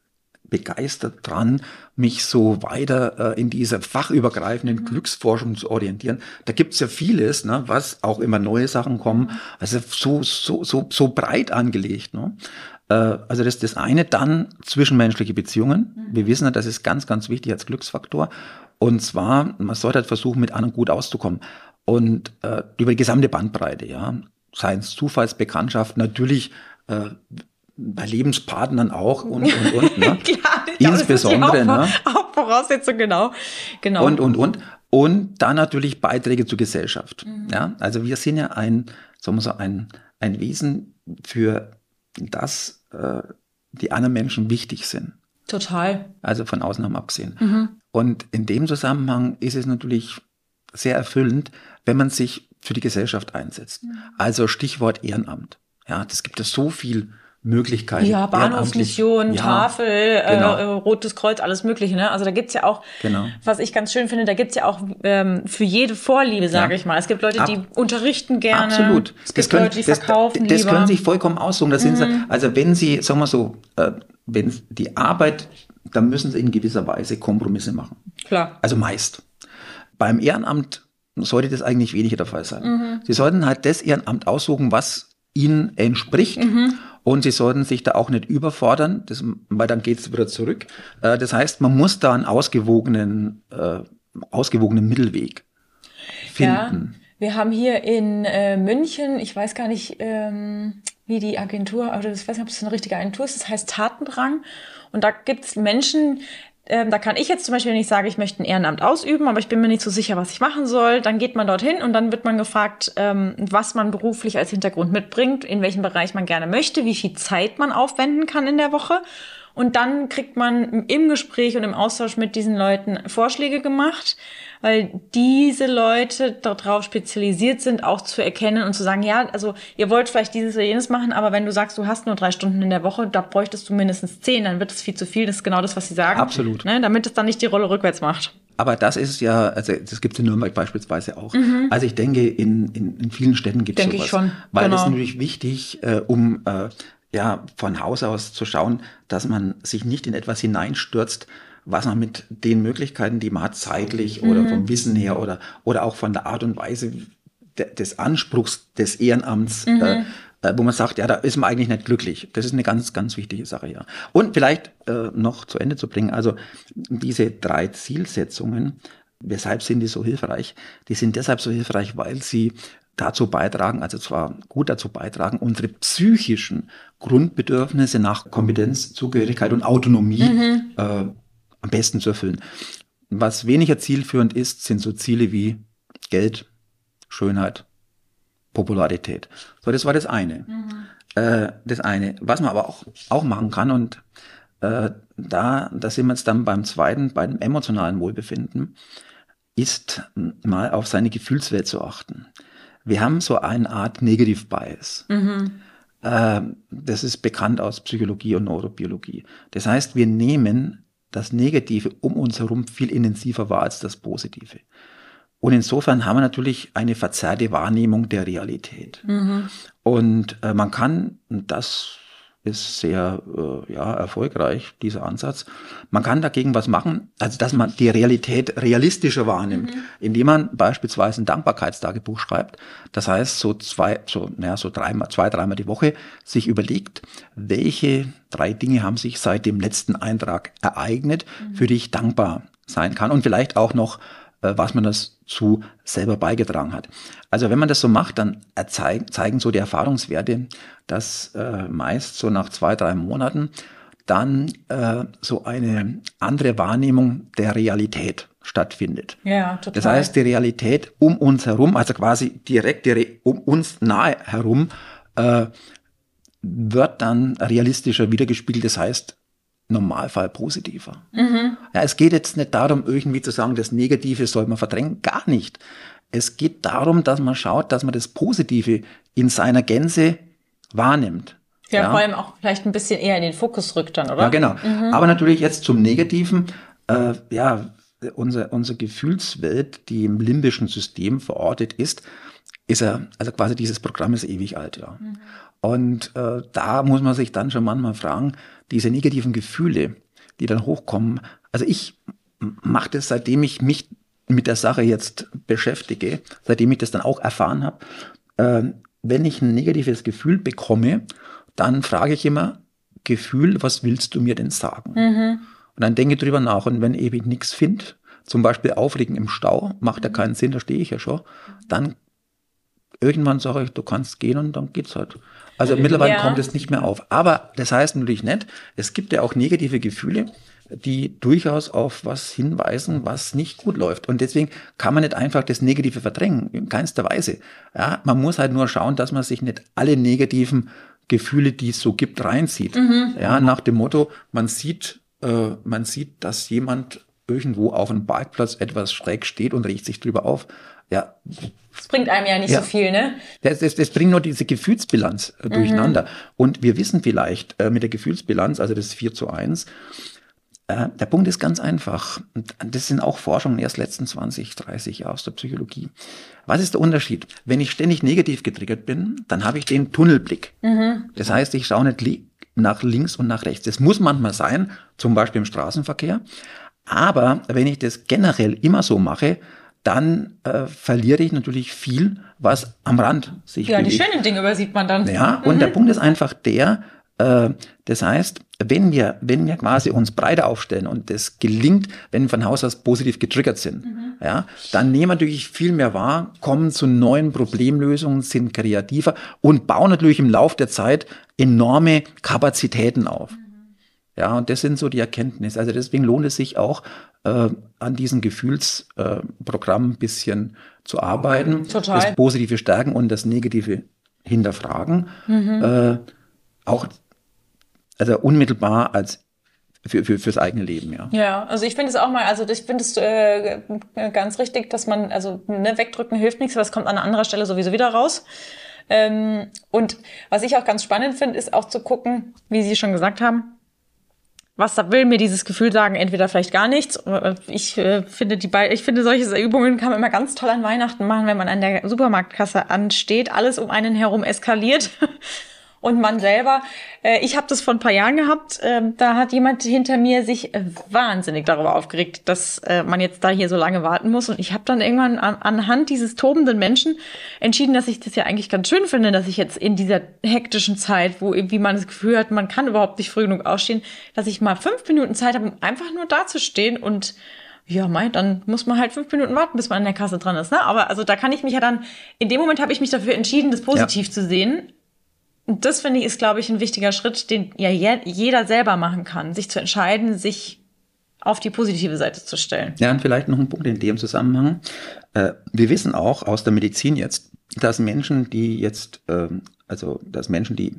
begeistert dran, mich so weiter äh, in dieser fachübergreifenden mhm. Glücksforschung zu orientieren. Da gibt's ja vieles, ne, was auch immer neue Sachen kommen. Also so, so, so, so breit angelegt. Ne? Äh, also das ist das eine. Dann zwischenmenschliche Beziehungen. Mhm. Wir wissen ja, das ist ganz, ganz wichtig als Glücksfaktor. Und zwar, man sollte halt versuchen, mit anderen gut auszukommen. Und äh, über die gesamte Bandbreite, ja. seien es Zufallsbekanntschaften, natürlich äh, bei Lebenspartnern auch und und und. Ne? Klar, Insbesondere. Das ist die ne? Voraussetzung, genau. genau. Und und und. Und dann natürlich Beiträge zur Gesellschaft. Mhm. Ja, also wir sind ja ein, sagen wir so, ein, ein Wesen, für das äh, die anderen Menschen wichtig sind. Total. Also von Ausnahmen abgesehen. Mhm. Und in dem Zusammenhang ist es natürlich sehr erfüllend, wenn man sich für die Gesellschaft einsetzt. Mhm. Also Stichwort Ehrenamt. Ja, das gibt es so viel Möglichkeiten. Ja, Bahnhofsmission, ja, Tafel, äh, genau. äh, Rotes Kreuz, alles Mögliche. Ne? Also da gibt's ja auch, genau. was ich ganz schön finde, da gibt's ja auch ähm, für jede Vorliebe, sage ja. ich mal. Es gibt Leute, die Ab unterrichten gerne. Absolut. Es gibt können, Leute, die verkaufen das, das lieber. können sich vollkommen aussuchen. Das mhm. sind also wenn sie, sagen wir so, äh, wenn die Arbeit, dann müssen sie in gewisser Weise Kompromisse machen. Klar. Also meist. Beim Ehrenamt sollte das eigentlich weniger der Fall sein. Mhm. Sie sollten halt das Ehrenamt aussuchen, was ihnen entspricht. Mhm. Und sie sollten sich da auch nicht überfordern, das, weil dann geht es wieder zurück. Äh, das heißt, man muss da einen ausgewogenen, äh, ausgewogenen Mittelweg finden. Ja, wir haben hier in äh, München, ich weiß gar nicht, ähm, wie die Agentur, oder ich weiß nicht, ob es eine richtige Agentur ist, das heißt Tatendrang. Und da gibt es Menschen, ähm, da kann ich jetzt zum Beispiel nicht sagen, ich möchte ein Ehrenamt ausüben, aber ich bin mir nicht so sicher, was ich machen soll. Dann geht man dorthin und dann wird man gefragt, ähm, was man beruflich als Hintergrund mitbringt, in welchem Bereich man gerne möchte, wie viel Zeit man aufwenden kann in der Woche. Und dann kriegt man im Gespräch und im Austausch mit diesen Leuten Vorschläge gemacht, weil diese Leute darauf spezialisiert sind, auch zu erkennen und zu sagen, ja, also ihr wollt vielleicht dieses oder jenes machen, aber wenn du sagst, du hast nur drei Stunden in der Woche, da bräuchtest du mindestens zehn, dann wird es viel zu viel. Das ist genau das, was sie sagen. Absolut. Ne, damit es dann nicht die Rolle rückwärts macht. Aber das ist ja, also das gibt es in Nürnberg beispielsweise auch. Mhm. Also ich denke, in, in, in vielen Städten gibt es sowas. Ich schon. Weil genau. es natürlich wichtig, äh, um äh, ja, von Haus aus zu schauen, dass man sich nicht in etwas hineinstürzt, was man mit den Möglichkeiten, die man hat, zeitlich mhm. oder vom Wissen her oder, oder auch von der Art und Weise de, des Anspruchs des Ehrenamts, mhm. äh, äh wo man sagt, ja, da ist man eigentlich nicht glücklich. Das ist eine ganz, ganz wichtige Sache, ja. Und vielleicht äh, noch zu Ende zu bringen, also diese drei Zielsetzungen, weshalb sind die so hilfreich? Die sind deshalb so hilfreich, weil sie dazu beitragen, also zwar gut dazu beitragen, unsere psychischen Grundbedürfnisse nach Kompetenz, Zugehörigkeit und Autonomie mhm. äh, am besten zu erfüllen. Was weniger zielführend ist, sind so Ziele wie Geld, Schönheit, Popularität. So, das war das eine. Mhm. Äh, das eine. Was man aber auch, auch machen kann und äh, da, da sind wir jetzt dann beim zweiten, bei dem emotionalen Wohlbefinden, ist mal auf seine Gefühlswelt zu achten wir haben so eine Art Negative Bias. Mhm. Äh, das ist bekannt aus Psychologie und Neurobiologie. Das heißt, wir nehmen das Negative um uns herum viel intensiver wahr als das Positive. Und insofern haben wir natürlich eine verzerrte Wahrnehmung der Realität. Mhm. Und äh, man kann, das ist sehr äh, ja, erfolgreich, dieser Ansatz. Man kann dagegen was machen, also dass man die Realität realistischer wahrnimmt, mhm. indem man beispielsweise ein Dankbarkeitstagebuch schreibt. Das heißt, so zwei, so, naja, so dreimal, zwei, dreimal die Woche sich überlegt, welche drei Dinge haben sich seit dem letzten Eintrag ereignet, mhm. für die ich dankbar sein kann und vielleicht auch noch was man dazu selber beigetragen hat. Also wenn man das so macht, dann zeigen so die Erfahrungswerte, dass äh, meist so nach zwei, drei Monaten dann äh, so eine andere Wahrnehmung der Realität stattfindet. Ja, total. Das heißt, die Realität um uns herum, also quasi direkt um uns nahe herum, äh, wird dann realistischer wiedergespiegelt. Das heißt, Normalfall positiver. Mhm. Ja, es geht jetzt nicht darum, irgendwie zu sagen, das Negative soll man verdrängen, gar nicht. Es geht darum, dass man schaut, dass man das Positive in seiner Gänze wahrnimmt. Ja, ja. vor allem auch vielleicht ein bisschen eher in den Fokus rückt dann, oder? Ja, genau. Mhm. Aber natürlich jetzt zum Negativen, äh, ja, unsere, unsere Gefühlswelt, die im limbischen System verortet ist, ist er, also quasi dieses Programm ist ewig alt, ja. Mhm. Und äh, da muss man sich dann schon manchmal fragen, diese negativen Gefühle, die dann hochkommen. Also ich mache das, seitdem ich mich mit der Sache jetzt beschäftige, seitdem ich das dann auch erfahren habe. Äh, wenn ich ein negatives Gefühl bekomme, dann frage ich immer, Gefühl, was willst du mir denn sagen? Mhm. Und dann denke ich drüber nach. Und wenn ich eben nichts finde, zum Beispiel Aufregen im Stau, macht ja keinen Sinn, da stehe ich ja schon, dann irgendwann sage ich, du kannst gehen und dann geht's halt. Also mittlerweile Ja. kommt es nicht mehr auf. Aber das heißt natürlich nicht, es gibt ja auch negative Gefühle, die durchaus auf was hinweisen, was nicht gut läuft. Und deswegen kann man nicht einfach das Negative verdrängen, in keinster Weise. Ja, man muss halt nur schauen, dass man sich nicht alle negativen Gefühle, die es so gibt, reinzieht. Ja, nach dem Motto, man sieht, äh, man sieht, dass jemand irgendwo auf einem Parkplatz etwas schräg steht und regt sich drüber auf. Ja, Das bringt einem ja nicht Ja. so viel, ne? das, das, das bringt nur diese Gefühlsbilanz äh, durcheinander. Und wir wissen vielleicht äh, mit der Gefühlsbilanz, also das 4 zu 1, äh, der Punkt ist ganz einfach. Und das sind auch Forschungen erst letzten 20, 30 Jahre aus der Psychologie. Was ist der Unterschied? Wenn ich ständig negativ getriggert bin, dann habe ich den Tunnelblick. Das heißt, ich schaue nicht li nach links und nach rechts. Das muss manchmal sein, zum Beispiel im Straßenverkehr. Aber wenn ich das generell immer so mache, dann äh, verliere ich natürlich viel, was am Rand sich Ja, die bewegt. schönen Dinge übersieht man dann. Ja, und der Punkt ist einfach der, äh, das heißt, wenn wir, wenn wir quasi uns breiter aufstellen und das gelingt, wenn wir von Haus aus positiv getriggert sind, ja, dann nehmen wir natürlich viel mehr wahr, kommen zu neuen Problemlösungen, sind kreativer und bauen natürlich im Laufe der Zeit enorme Kapazitäten auf. Ja, und das sind so die Erkenntnisse. Also deswegen lohnt es sich auch, äh, an diesem Gefühlsprogramm Programm ein bisschen zu arbeiten. Total. Das Positive stärken und das Negative hinterfragen. Äh, auch also unmittelbar als für, für, fürs eigene Leben, ja. Ja, also ich finde es auch mal, also ich finde es äh, ganz richtig, dass man, also ne, wegdrücken hilft nichts, aber es kommt an anderer Stelle sowieso wieder raus. Ähm, und was ich auch ganz spannend finde, ist auch zu gucken, wie Sie schon gesagt haben, was will mir dieses Gefühl sagen, entweder vielleicht gar nichts. oder Ich äh, finde die ich finde solche Übungen kann man immer ganz toll an Weihnachten machen, wenn man an der Supermarktkasse ansteht, alles um einen herum eskaliert. Und man selber, äh, ich habe das vor ein paar Jahren gehabt, ähm, da hat jemand hinter mir sich äh, wahnsinnig darüber aufgeregt, dass äh, man jetzt da hier so lange warten muss. Und ich habe dann irgendwann an, anhand dieses tobenden Menschen entschieden, dass ich das ja eigentlich ganz schön finde, dass ich jetzt in dieser hektischen Zeit, wo irgendwie man das Gefühl hat, man kann überhaupt nicht früh genug ausstehen, dass ich mal fünf Minuten Zeit habe, um einfach nur dazustehen und ja, mei, dann muss man halt fünf Minuten warten, bis man an der Kasse dran ist. Ne? Aber also da kann ich mich ja dann, in dem Moment habe ich mich dafür entschieden, das positiv zu sehen. Das finde ich ist, glaube ich, ein wichtiger Schritt, den ja je- jeder selber machen kann, sich zu entscheiden, sich auf die positive Seite zu stellen. Ja, und vielleicht noch ein Punkt in dem Zusammenhang. Äh, wir wissen auch aus der Medizin jetzt, dass Menschen, die jetzt, ähm, also dass Menschen, die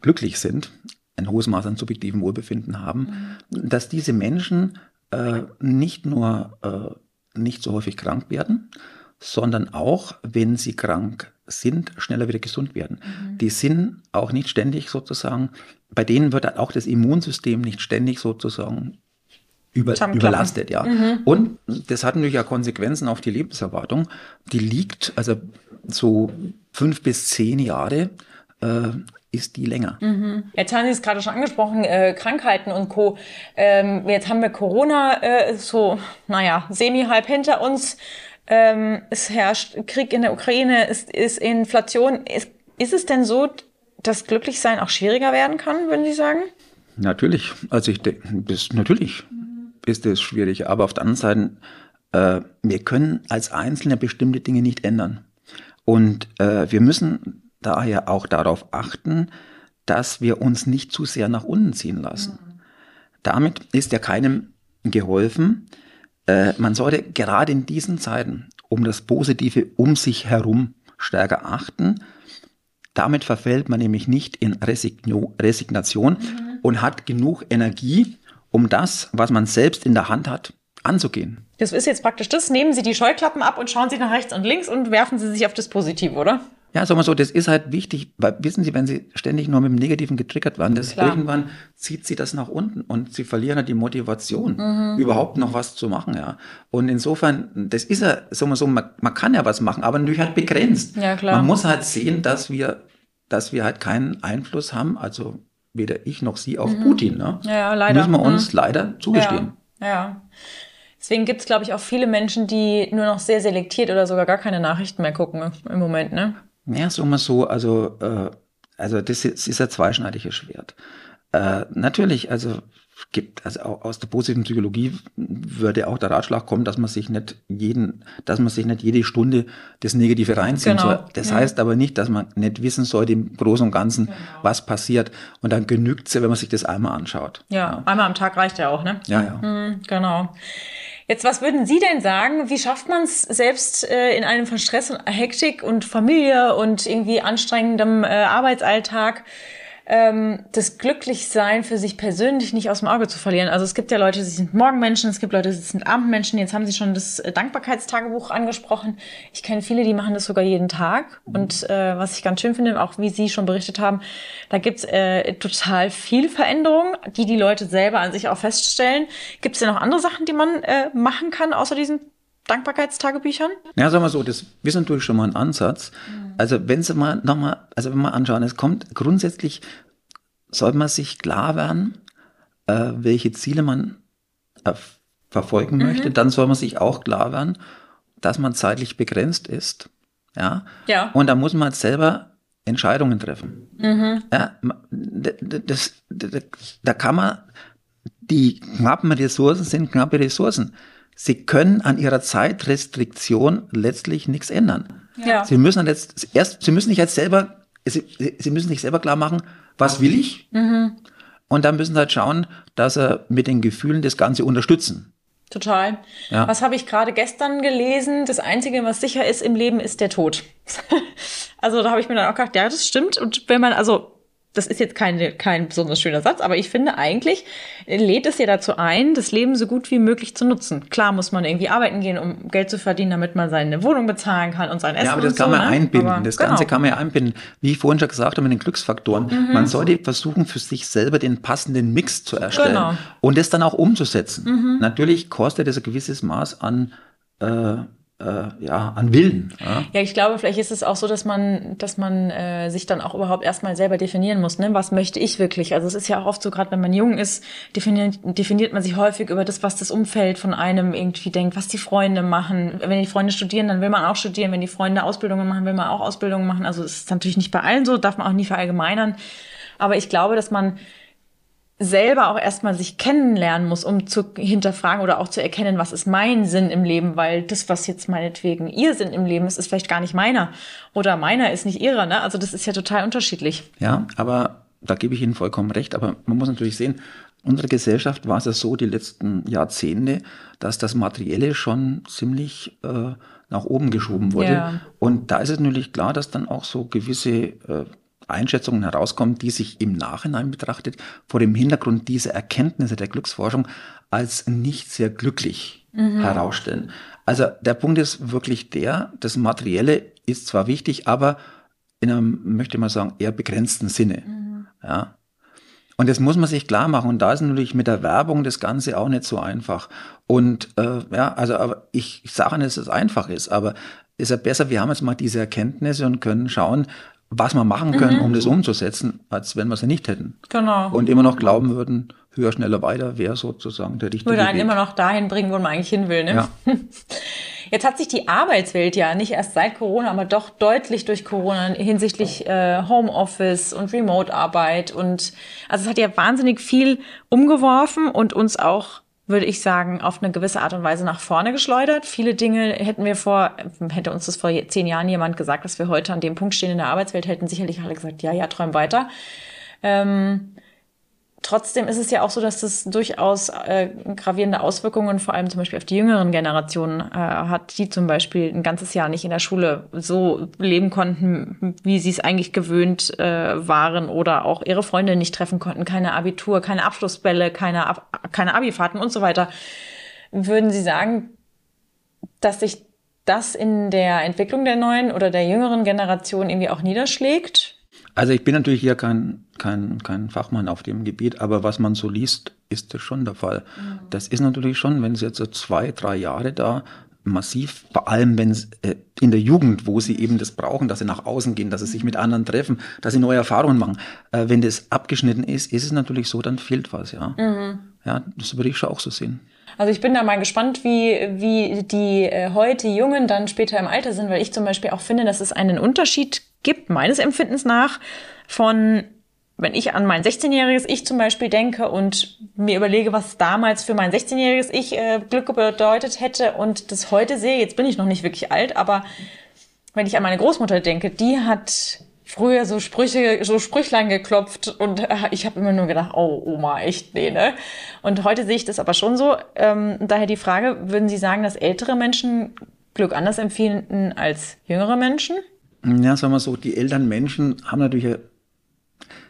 glücklich sind, ein hohes Maß an subjektivem Wohlbefinden haben, dass diese Menschen äh, nicht nur äh, nicht so häufig krank werden, sondern auch, wenn sie krank sind, schneller wieder gesund werden. Die sind auch nicht ständig sozusagen, bei denen wird auch das Immunsystem nicht ständig sozusagen über, überlastet, ja. Und das hat natürlich auch Konsequenzen auf die Lebenserwartung. Die liegt, also so fünf bis zehn Jahre äh, ist die länger. Jetzt haben Sie es gerade schon angesprochen, äh, Krankheiten und Co. Ähm, jetzt haben wir Corona äh, so, naja, semi-halb hinter uns. Ähm, es herrscht Krieg in der Ukraine, es ist Inflation. Ist, ist es denn so, dass Glücklichsein auch schwieriger werden kann, würden Sie sagen? Natürlich, also ich denke, natürlich ist es schwierig, aber auf der anderen Seite, äh, wir können als Einzelne bestimmte Dinge nicht ändern. Und äh, wir müssen daher auch darauf achten, dass wir uns nicht zu sehr nach unten ziehen lassen. Damit ist ja keinem geholfen. Äh, man sollte gerade in diesen Zeiten um das Positive um sich herum stärker achten. Damit verfällt man nämlich nicht in Resigno Resignation und hat genug Energie, um das, was man selbst in der Hand hat, anzugehen. Das ist jetzt praktisch das. Nehmen Sie die Scheuklappen ab und schauen Sie nach rechts und links und werfen Sie sich auf das Positive, oder? Ja, sagen wir so, das ist halt wichtig, weil wissen Sie, wenn Sie ständig nur mit dem Negativen getriggert werden, das Klar. irgendwann zieht Sie das nach unten und Sie verlieren halt die Motivation, Mhm. überhaupt noch was zu machen, ja. Und insofern, das ist ja, sagen wir so, man, man kann ja was machen, aber natürlich halt begrenzt. Ja, klar. Man muss halt sehen, dass wir, dass wir halt keinen Einfluss haben, also weder ich noch Sie auf Putin, ne? Mhm. Ja, leider. Müssen wir uns leider zugestehen. Ja, ja. Deswegen gibt es, glaube ich, auch viele Menschen, die nur noch sehr selektiert oder sogar gar keine Nachrichten mehr gucken im Moment, ne? Ja, sagen wir so, also, äh, also das ist, ist ein zweischneidiges Schwert. Äh, natürlich, also gibt, also auch aus der positiven Psychologie würde auch der Ratschlag kommen, dass man sich nicht jeden, dass man sich nicht jede Stunde das Negative reinziehen genau. soll. Das ja. heißt aber nicht, dass man nicht wissen sollte im Großen und Ganzen, genau. was passiert. Und dann genügt es ja, wenn man sich das einmal anschaut. Ja, ja, einmal am Tag reicht ja auch, ne? Ja, ja. Mhm, genau. Jetzt, was würden Sie denn sagen? Wie schafft man es selbst äh, in einem von Stress und Hektik und Familie und irgendwie anstrengendem äh, Arbeitsalltag ähm, das Glücklichsein für sich persönlich nicht aus dem Auge zu verlieren. Also es gibt ja Leute, die sind Morgenmenschen, es gibt Leute, die sind Abendmenschen. Jetzt haben Sie schon das äh, Dankbarkeitstagebuch angesprochen. Ich kenne viele, die machen das sogar jeden Tag. Und äh, was ich ganz schön finde, auch wie Sie schon berichtet haben, da gibt's äh, total viel Veränderung, die die Leute selber an sich auch feststellen. Gibt es denn noch andere Sachen, die man äh, machen kann, außer diesen Dankbarkeitstagebüchern? Ja, sagen wir so, das ist natürlich schon mal ein Ansatz. Also wenn Sie mal nochmal, also wenn wir anschauen, es kommt grundsätzlich, sollte man sich klar werden, äh, welche Ziele man äh, verfolgen mhm. möchte, dann soll man sich auch klar werden, dass man zeitlich begrenzt ist. Ja. ja. Und da muss man selber Entscheidungen treffen. Mhm. Ja, das, das, da kann man, die knappen Ressourcen sind knappe Ressourcen. Sie können an ihrer Zeitrestriktion letztlich nichts ändern. Ja. Sie müssen jetzt erst, Sie müssen sich jetzt selber, Sie, Sie müssen sich selber klar machen, was will ich? Mhm. Und dann müssen Sie halt schauen, dass Sie mit den Gefühlen das Ganze unterstützen. Total. Ja. Was habe ich gerade gestern gelesen? Das Einzige, was sicher ist im Leben, ist der Tod. also da habe ich mir dann auch gedacht, ja, das stimmt. Und wenn man, also das ist jetzt kein, kein besonders schöner Satz, aber ich finde eigentlich lädt es ja dazu ein, das Leben so gut wie möglich zu nutzen. Klar muss man irgendwie arbeiten gehen, um Geld zu verdienen, damit man seine Wohnung bezahlen kann und sein Essen. Ja, aber das kann so, man ne? einbinden. Aber das Ganze genau. kann man ja einbinden. Wie ich vorhin schon gesagt habe mit den Glücksfaktoren. Mhm. Man sollte versuchen, für sich selber den passenden Mix zu erstellen genau. und das dann auch umzusetzen. Mhm. Natürlich kostet es ein gewisses Maß an äh, ja, an Willen. Ja? ja, ich glaube, vielleicht ist es auch so, dass man, dass man äh, sich dann auch überhaupt erstmal selber definieren muss. Ne? Was möchte ich wirklich? Also es ist ja auch oft so, gerade wenn man jung ist, definiert, definiert man sich häufig über das, was das Umfeld von einem irgendwie denkt, was die Freunde machen. Wenn die Freunde studieren, dann will man auch studieren. Wenn die Freunde Ausbildungen machen, will man auch Ausbildungen machen. Also es ist natürlich nicht bei allen so, darf man auch nie verallgemeinern. Aber ich glaube, dass man selber auch erstmal sich kennenlernen muss, um zu hinterfragen oder auch zu erkennen, was ist mein Sinn im Leben, weil das, was jetzt meinetwegen ihr Sinn im Leben ist, ist vielleicht gar nicht meiner oder meiner ist nicht ihrer, ne? Also das ist ja total unterschiedlich. Ja, aber da gebe ich Ihnen vollkommen recht, aber man muss natürlich sehen, unsere Gesellschaft war es ja so die letzten Jahrzehnte, dass das Materielle schon ziemlich äh, nach oben geschoben wurde. Ja. Und da ist es natürlich klar, dass dann auch so gewisse äh, Einschätzungen herauskommen, die sich im Nachhinein betrachtet vor dem Hintergrund dieser Erkenntnisse der Glücksforschung als nicht sehr glücklich mhm. herausstellen. Also der Punkt ist wirklich der, das Materielle ist zwar wichtig, aber in einem, möchte man sagen, eher begrenzten Sinne. Mhm. Ja. Und das muss man sich klar machen. Und da ist natürlich mit der Werbung das Ganze auch nicht so einfach. Und äh, ja, also aber ich, ich sage nicht, dass es einfach ist, aber ist ja besser, wir haben jetzt mal diese Erkenntnisse und können schauen, was wir machen können, mhm. um das umzusetzen, als wenn wir sie nicht hätten. Genau. Und immer noch glauben würden, höher, schneller, weiter wäre sozusagen der richtige Würde einen Weg. immer noch dahin bringen, wo man eigentlich hin will. Ne? Ja. Jetzt hat sich die Arbeitswelt ja nicht erst seit Corona, aber doch deutlich durch Corona hinsichtlich äh, Homeoffice und Remote-Arbeit und also es hat ja wahnsinnig viel umgeworfen und uns auch würde ich sagen, auf eine gewisse Art und Weise nach vorne geschleudert. Viele Dinge hätten wir vor, hätte uns das vor zehn Jahren jemand gesagt, dass wir heute an dem Punkt stehen in der Arbeitswelt, hätten sicherlich alle gesagt, ja, ja, träum weiter. Ähm, Trotzdem ist es ja auch so, dass das durchaus äh, gravierende Auswirkungen vor allem zum Beispiel auf die jüngeren Generationen äh, hat, die zum Beispiel ein ganzes Jahr nicht in der Schule so leben konnten, wie sie es eigentlich gewöhnt äh, waren oder auch ihre Freunde nicht treffen konnten, keine Abitur, keine Abschlussbälle, keine, Ab keine Abifahrten und so weiter. Würden Sie sagen, dass sich das in der Entwicklung der neuen oder der jüngeren Generation irgendwie auch niederschlägt? Also ich bin natürlich hier kein, kein, kein Fachmann auf dem Gebiet, aber was man so liest, ist das schon der Fall. Mhm. Das ist natürlich schon, wenn es jetzt so zwei, drei Jahre da massiv, vor allem wenn es äh, in der Jugend, wo sie eben das brauchen, dass sie nach außen gehen, dass sie sich mit anderen treffen, dass sie neue Erfahrungen machen. Äh, wenn das abgeschnitten ist, ist es natürlich so, dann fehlt was, ja. Mhm. Ja, das würde ich schon auch so sehen. Also ich bin da mal gespannt, wie, wie die äh, heute Jungen dann später im Alter sind, weil ich zum Beispiel auch finde, dass es einen Unterschied gibt, meines Empfindens nach, von wenn ich an mein 16-jähriges Ich zum Beispiel denke und mir überlege, was damals für mein 16-jähriges Ich äh, Glück bedeutet hätte und das heute sehe, jetzt bin ich noch nicht wirklich alt, aber wenn ich an meine Großmutter denke, die hat früher so Sprüche, so Sprüchlein geklopft und äh, ich habe immer nur gedacht, oh Oma, echt nee, ne? Und heute sehe ich das aber schon so. Ähm, daher die Frage, würden Sie sagen, dass ältere Menschen Glück anders empfinden als jüngere Menschen? Ja, sagen wir so, die älteren Menschen haben natürlich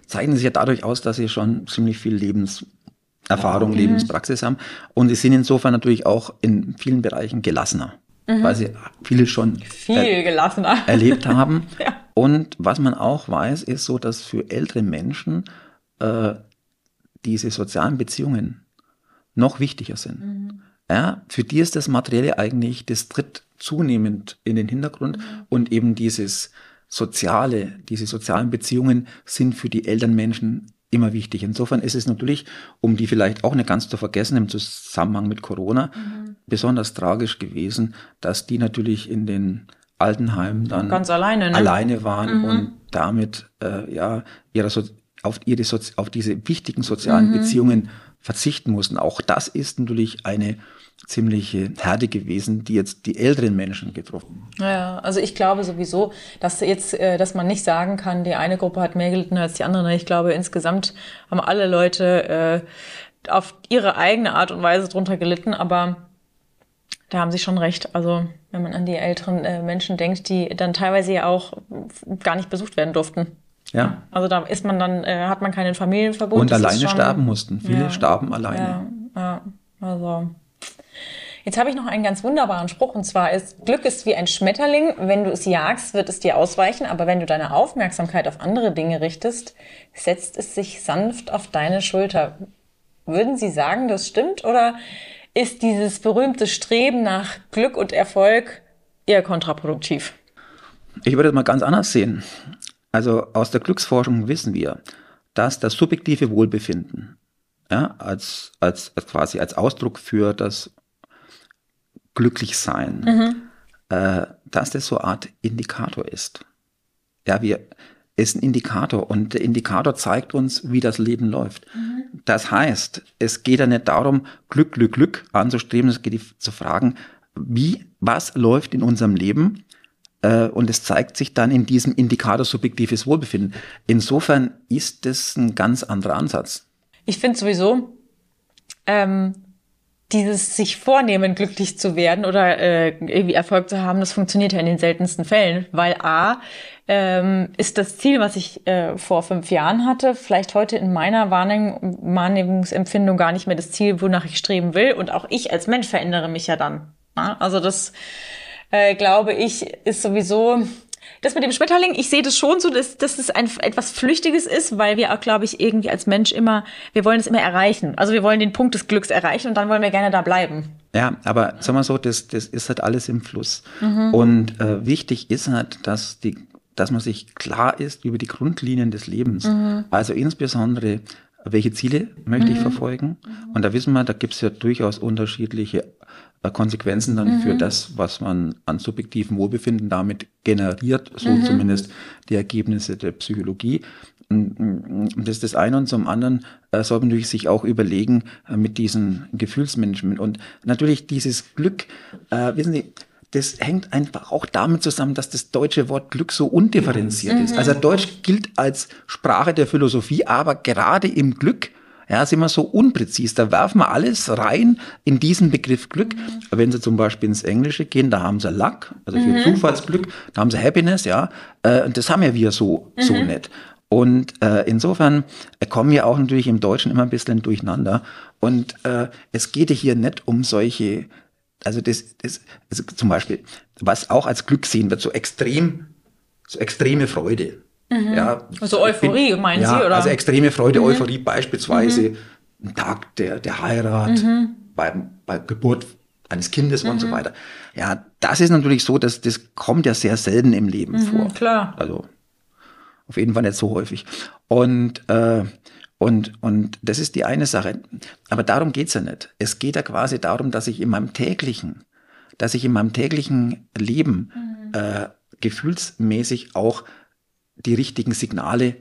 zeichnen sich ja dadurch aus, dass sie schon ziemlich viel Lebenserfahrung, mhm. Lebenspraxis haben. Und sie sind insofern natürlich auch in vielen Bereichen gelassener, mhm. weil sie viele schon viel er gelassener. erlebt haben. ja. Und was man auch weiß, ist so, dass für ältere Menschen äh, diese sozialen Beziehungen noch wichtiger sind. Mhm. Ja, für die ist das Materielle eigentlich, das tritt zunehmend in den Hintergrund mhm. und eben dieses soziale, diese sozialen Beziehungen sind für die Elternmenschen immer wichtig. Insofern ist es natürlich, um die vielleicht auch nicht ganz zu vergessen im Zusammenhang mit Corona, mhm. besonders tragisch gewesen, dass die natürlich in den Altenheimen dann ganz alleine, ne? alleine waren mhm. und damit äh, ja ihre so auf ihre Sozi auf diese wichtigen sozialen mhm. Beziehungen verzichten mussten. Auch das ist natürlich eine ziemliche Herde gewesen, die jetzt die älteren Menschen getroffen. Ja, also ich glaube sowieso, dass jetzt, äh, dass man nicht sagen kann, die eine Gruppe hat mehr gelitten als die andere. Ich glaube, insgesamt haben alle Leute äh, auf ihre eigene Art und Weise drunter gelitten, aber da haben Sie schon recht. Also wenn man an die älteren äh, Menschen denkt, die dann teilweise ja auch gar nicht besucht werden durften. Ja. Also da ist man dann, äh, hat man keinen Familienverbot. Und alleine schon, sterben mussten. Viele ja, starben alleine. Ja, ja, also Jetzt habe ich noch einen ganz wunderbaren Spruch und zwar ist, Glück ist wie ein Schmetterling, wenn du es jagst, wird es dir ausweichen, aber wenn du deine Aufmerksamkeit auf andere Dinge richtest, setzt es sich sanft auf deine Schulter. Würden Sie sagen, das stimmt oder ist dieses berühmte Streben nach Glück und Erfolg eher kontraproduktiv? Ich würde es mal ganz anders sehen. Also aus der Glücksforschung wissen wir, dass das subjektive Wohlbefinden ja, als, als, als quasi als Ausdruck für das glücklich sein, mhm. äh, dass das so eine Art Indikator ist. Ja, wir ist ein Indikator und der Indikator zeigt uns, wie das Leben läuft. Mhm. Das heißt, es geht ja nicht darum, Glück, Glück, Glück anzustreben, es geht zu fragen, wie, was läuft in unserem Leben äh, und es zeigt sich dann in diesem Indikator subjektives Wohlbefinden. Insofern ist das ein ganz anderer Ansatz. Ich finde sowieso, ähm, dieses sich vornehmen, glücklich zu werden oder äh, irgendwie Erfolg zu haben, das funktioniert ja in den seltensten Fällen, weil a ähm, ist das Ziel, was ich äh, vor fünf Jahren hatte, vielleicht heute in meiner Wahrnehmung, Wahrnehmungsempfindung gar nicht mehr das Ziel, wonach ich streben will. Und auch ich als Mensch verändere mich ja dann. Na? Also das äh, glaube ich ist sowieso das mit dem Schmetterling, ich sehe das schon so, dass, dass es ein, etwas Flüchtiges ist, weil wir auch, glaube ich, irgendwie als Mensch immer, wir wollen es immer erreichen. Also wir wollen den Punkt des Glücks erreichen und dann wollen wir gerne da bleiben. Ja, aber sagen wir so, das, das ist halt alles im Fluss. Mhm. Und äh, wichtig ist halt, dass die dass man sich klar ist über die Grundlinien des Lebens. Mhm. Also insbesondere, welche Ziele möchte ich mhm. verfolgen? Und da wissen wir, da gibt es ja durchaus unterschiedliche Konsequenzen dann mhm. für das, was man an subjektivem Wohlbefinden damit generiert, so mhm. zumindest die Ergebnisse der Psychologie. Das ist das eine und zum anderen äh, soll man natürlich sich auch überlegen äh, mit diesem Gefühlsmanagement und natürlich dieses Glück, äh, wissen Sie, das hängt einfach auch damit zusammen, dass das deutsche Wort Glück so undifferenziert mhm. ist. Also Deutsch gilt als Sprache der Philosophie, aber gerade im Glück ja, sind wir so unpräzis. Da werfen wir alles rein in diesen Begriff Glück. Mhm. Wenn Sie zum Beispiel ins Englische gehen, da haben Sie Luck, also für mhm. Zufallsglück, da haben Sie Happiness, ja. Äh, und das haben ja wir so, mhm. so nicht. Und äh, insofern kommen wir auch natürlich im Deutschen immer ein bisschen durcheinander. Und äh, es geht hier nicht um solche, also das, das also zum Beispiel, was auch als Glück sehen wird, so extrem, so extreme Freude. Mhm. Ja, also Euphorie, bin, meinen ja, Sie, oder? Also extreme Freude, mhm. Euphorie beispielsweise, mhm. ein Tag der, der Heirat, mhm. bei, bei Geburt eines Kindes und so mhm. weiter. Ja, das ist natürlich so, dass das kommt ja sehr selten im Leben mhm, vor. Klar. Also auf jeden Fall nicht so häufig. Und äh, und, und das ist die eine Sache. Aber darum geht's ja nicht. Es geht ja quasi darum, dass ich in meinem täglichen, dass ich in meinem täglichen Leben äh, gefühlsmäßig auch die richtigen Signale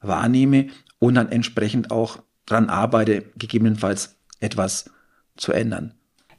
wahrnehme und dann entsprechend auch dran arbeite, gegebenenfalls etwas zu ändern.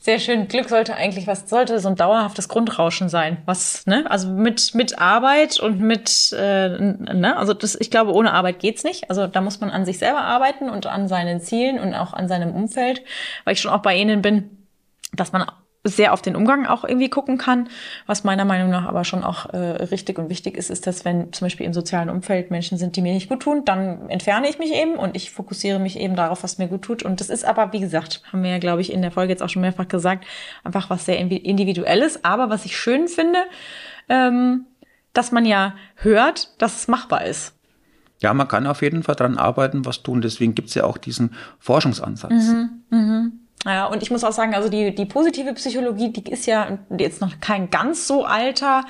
Sehr schön. Glück sollte eigentlich, was sollte so ein dauerhaftes Grundrauschen sein? Was, ne? Also mit, mit Arbeit und mit, äh, ne? Also das, ich glaube, ohne Arbeit geht's nicht. Also da muss man an sich selber arbeiten und an seinen Zielen und auch an seinem Umfeld, weil ich schon auch bei Ihnen bin, dass man sehr auf den Umgang auch irgendwie gucken kann. Was meiner Meinung nach aber schon auch äh, richtig und wichtig ist, ist, dass wenn zum Beispiel im sozialen Umfeld Menschen sind, die mir nicht gut tun, dann entferne ich mich eben und ich fokussiere mich eben darauf, was mir gut tut. Und das ist aber, wie gesagt, haben wir ja, glaube ich, in der Folge jetzt auch schon mehrfach gesagt, einfach was sehr individuelles. Aber was ich schön finde, ähm, dass man ja hört, dass es machbar ist. Ja, man kann auf jeden Fall dran arbeiten, was tun. Deswegen gibt es ja auch diesen Forschungsansatz. Mhm, mh. Ja, und ich muss auch sagen, also die, die positive Psychologie, die ist ja jetzt noch kein ganz so alter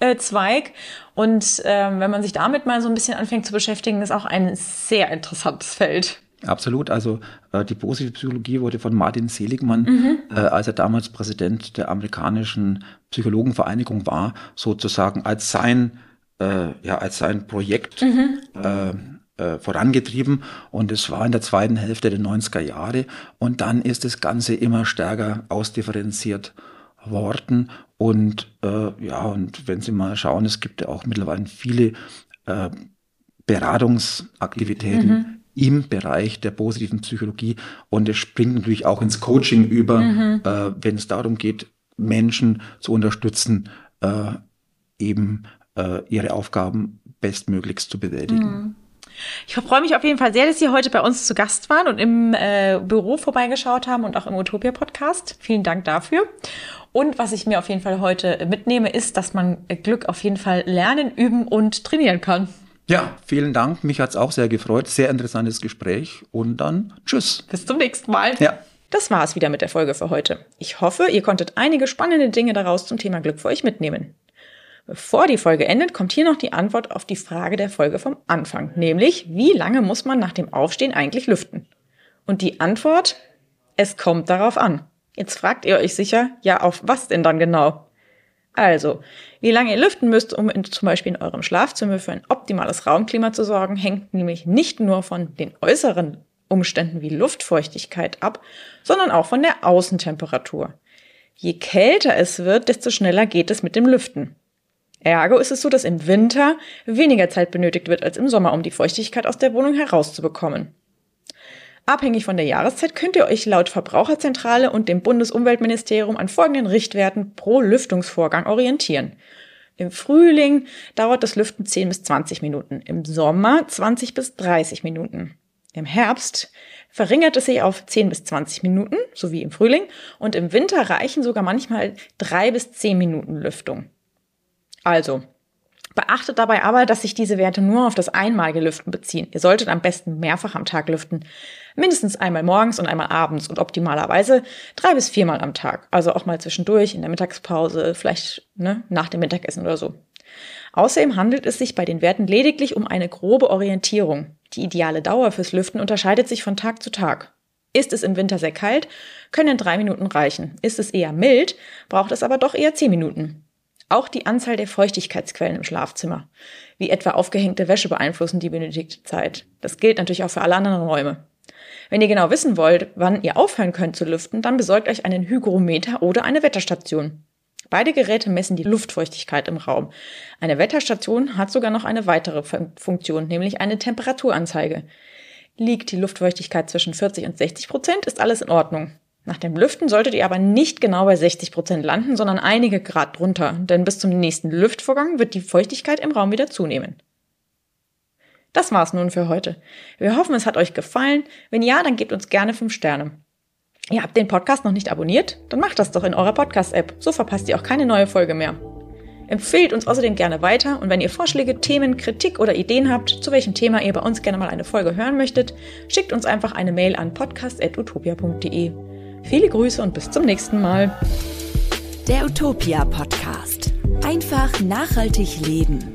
äh, Zweig. Und ähm, wenn man sich damit mal so ein bisschen anfängt zu beschäftigen, ist auch ein sehr interessantes Feld. Absolut. Also äh, die positive Psychologie wurde von Martin Seligmann, mhm. äh, als er damals Präsident der amerikanischen Psychologenvereinigung war, sozusagen als sein, äh, ja, als sein Projekt mhm. Äh, vorangetrieben und es war in der zweiten Hälfte der 90er Jahre und dann ist das Ganze immer stärker ausdifferenziert worden und äh, ja, und wenn Sie mal schauen, es gibt ja auch mittlerweile viele äh, Beratungsaktivitäten mhm. im Bereich der positiven Psychologie und es springt natürlich auch ins Coaching über, mhm. äh, wenn es darum geht, Menschen zu unterstützen, äh, eben äh, ihre Aufgaben bestmöglichst zu bewältigen. Mhm. Ich freue mich auf jeden Fall sehr, dass Sie heute bei uns zu Gast waren und im äh, Büro vorbeigeschaut haben und auch im Utopia Podcast. Vielen Dank dafür. Und was ich mir auf jeden Fall heute mitnehme, ist, dass man Glück auf jeden Fall lernen, üben und trainieren kann. Ja, vielen Dank. Mich hat es auch sehr gefreut. Sehr interessantes Gespräch. Und dann tschüss. Bis zum nächsten Mal. Ja. Das war es wieder mit der Folge für heute. Ich hoffe, ihr konntet einige spannende Dinge daraus zum Thema Glück für euch mitnehmen. Bevor die Folge endet, kommt hier noch die Antwort auf die Frage der Folge vom Anfang, nämlich wie lange muss man nach dem Aufstehen eigentlich lüften? Und die Antwort, es kommt darauf an. Jetzt fragt ihr euch sicher, ja, auf was denn dann genau? Also, wie lange ihr lüften müsst, um in, zum Beispiel in eurem Schlafzimmer für ein optimales Raumklima zu sorgen, hängt nämlich nicht nur von den äußeren Umständen wie Luftfeuchtigkeit ab, sondern auch von der Außentemperatur. Je kälter es wird, desto schneller geht es mit dem Lüften. Ergo ist es so, dass im Winter weniger Zeit benötigt wird als im Sommer, um die Feuchtigkeit aus der Wohnung herauszubekommen. Abhängig von der Jahreszeit könnt ihr euch laut Verbraucherzentrale und dem Bundesumweltministerium an folgenden Richtwerten pro Lüftungsvorgang orientieren. Im Frühling dauert das Lüften 10 bis 20 Minuten, im Sommer 20 bis 30 Minuten. Im Herbst verringert es sich auf 10 bis 20 Minuten, so wie im Frühling, und im Winter reichen sogar manchmal 3 bis 10 Minuten Lüftung. Also, beachtet dabei aber, dass sich diese Werte nur auf das einmalige Lüften beziehen. Ihr solltet am besten mehrfach am Tag lüften. Mindestens einmal morgens und einmal abends und optimalerweise drei bis viermal am Tag. Also auch mal zwischendurch in der Mittagspause, vielleicht ne, nach dem Mittagessen oder so. Außerdem handelt es sich bei den Werten lediglich um eine grobe Orientierung. Die ideale Dauer fürs Lüften unterscheidet sich von Tag zu Tag. Ist es im Winter sehr kalt, können drei Minuten reichen. Ist es eher mild, braucht es aber doch eher zehn Minuten. Auch die Anzahl der Feuchtigkeitsquellen im Schlafzimmer, wie etwa aufgehängte Wäsche, beeinflussen die benötigte Zeit. Das gilt natürlich auch für alle anderen Räume. Wenn ihr genau wissen wollt, wann ihr aufhören könnt zu lüften, dann besorgt euch einen Hygrometer oder eine Wetterstation. Beide Geräte messen die Luftfeuchtigkeit im Raum. Eine Wetterstation hat sogar noch eine weitere Funktion, nämlich eine Temperaturanzeige. Liegt die Luftfeuchtigkeit zwischen 40 und 60 Prozent, ist alles in Ordnung. Nach dem Lüften solltet ihr aber nicht genau bei 60 Prozent landen, sondern einige Grad drunter, denn bis zum nächsten Lüftvorgang wird die Feuchtigkeit im Raum wieder zunehmen. Das war's nun für heute. Wir hoffen, es hat euch gefallen. Wenn ja, dann gebt uns gerne 5 Sterne. Ihr habt den Podcast noch nicht abonniert? Dann macht das doch in eurer Podcast-App. So verpasst ihr auch keine neue Folge mehr. Empfehlt uns außerdem gerne weiter und wenn ihr Vorschläge, Themen, Kritik oder Ideen habt, zu welchem Thema ihr bei uns gerne mal eine Folge hören möchtet, schickt uns einfach eine Mail an podcast.utopia.de. Viele Grüße und bis zum nächsten Mal. Der Utopia Podcast. Einfach nachhaltig leben.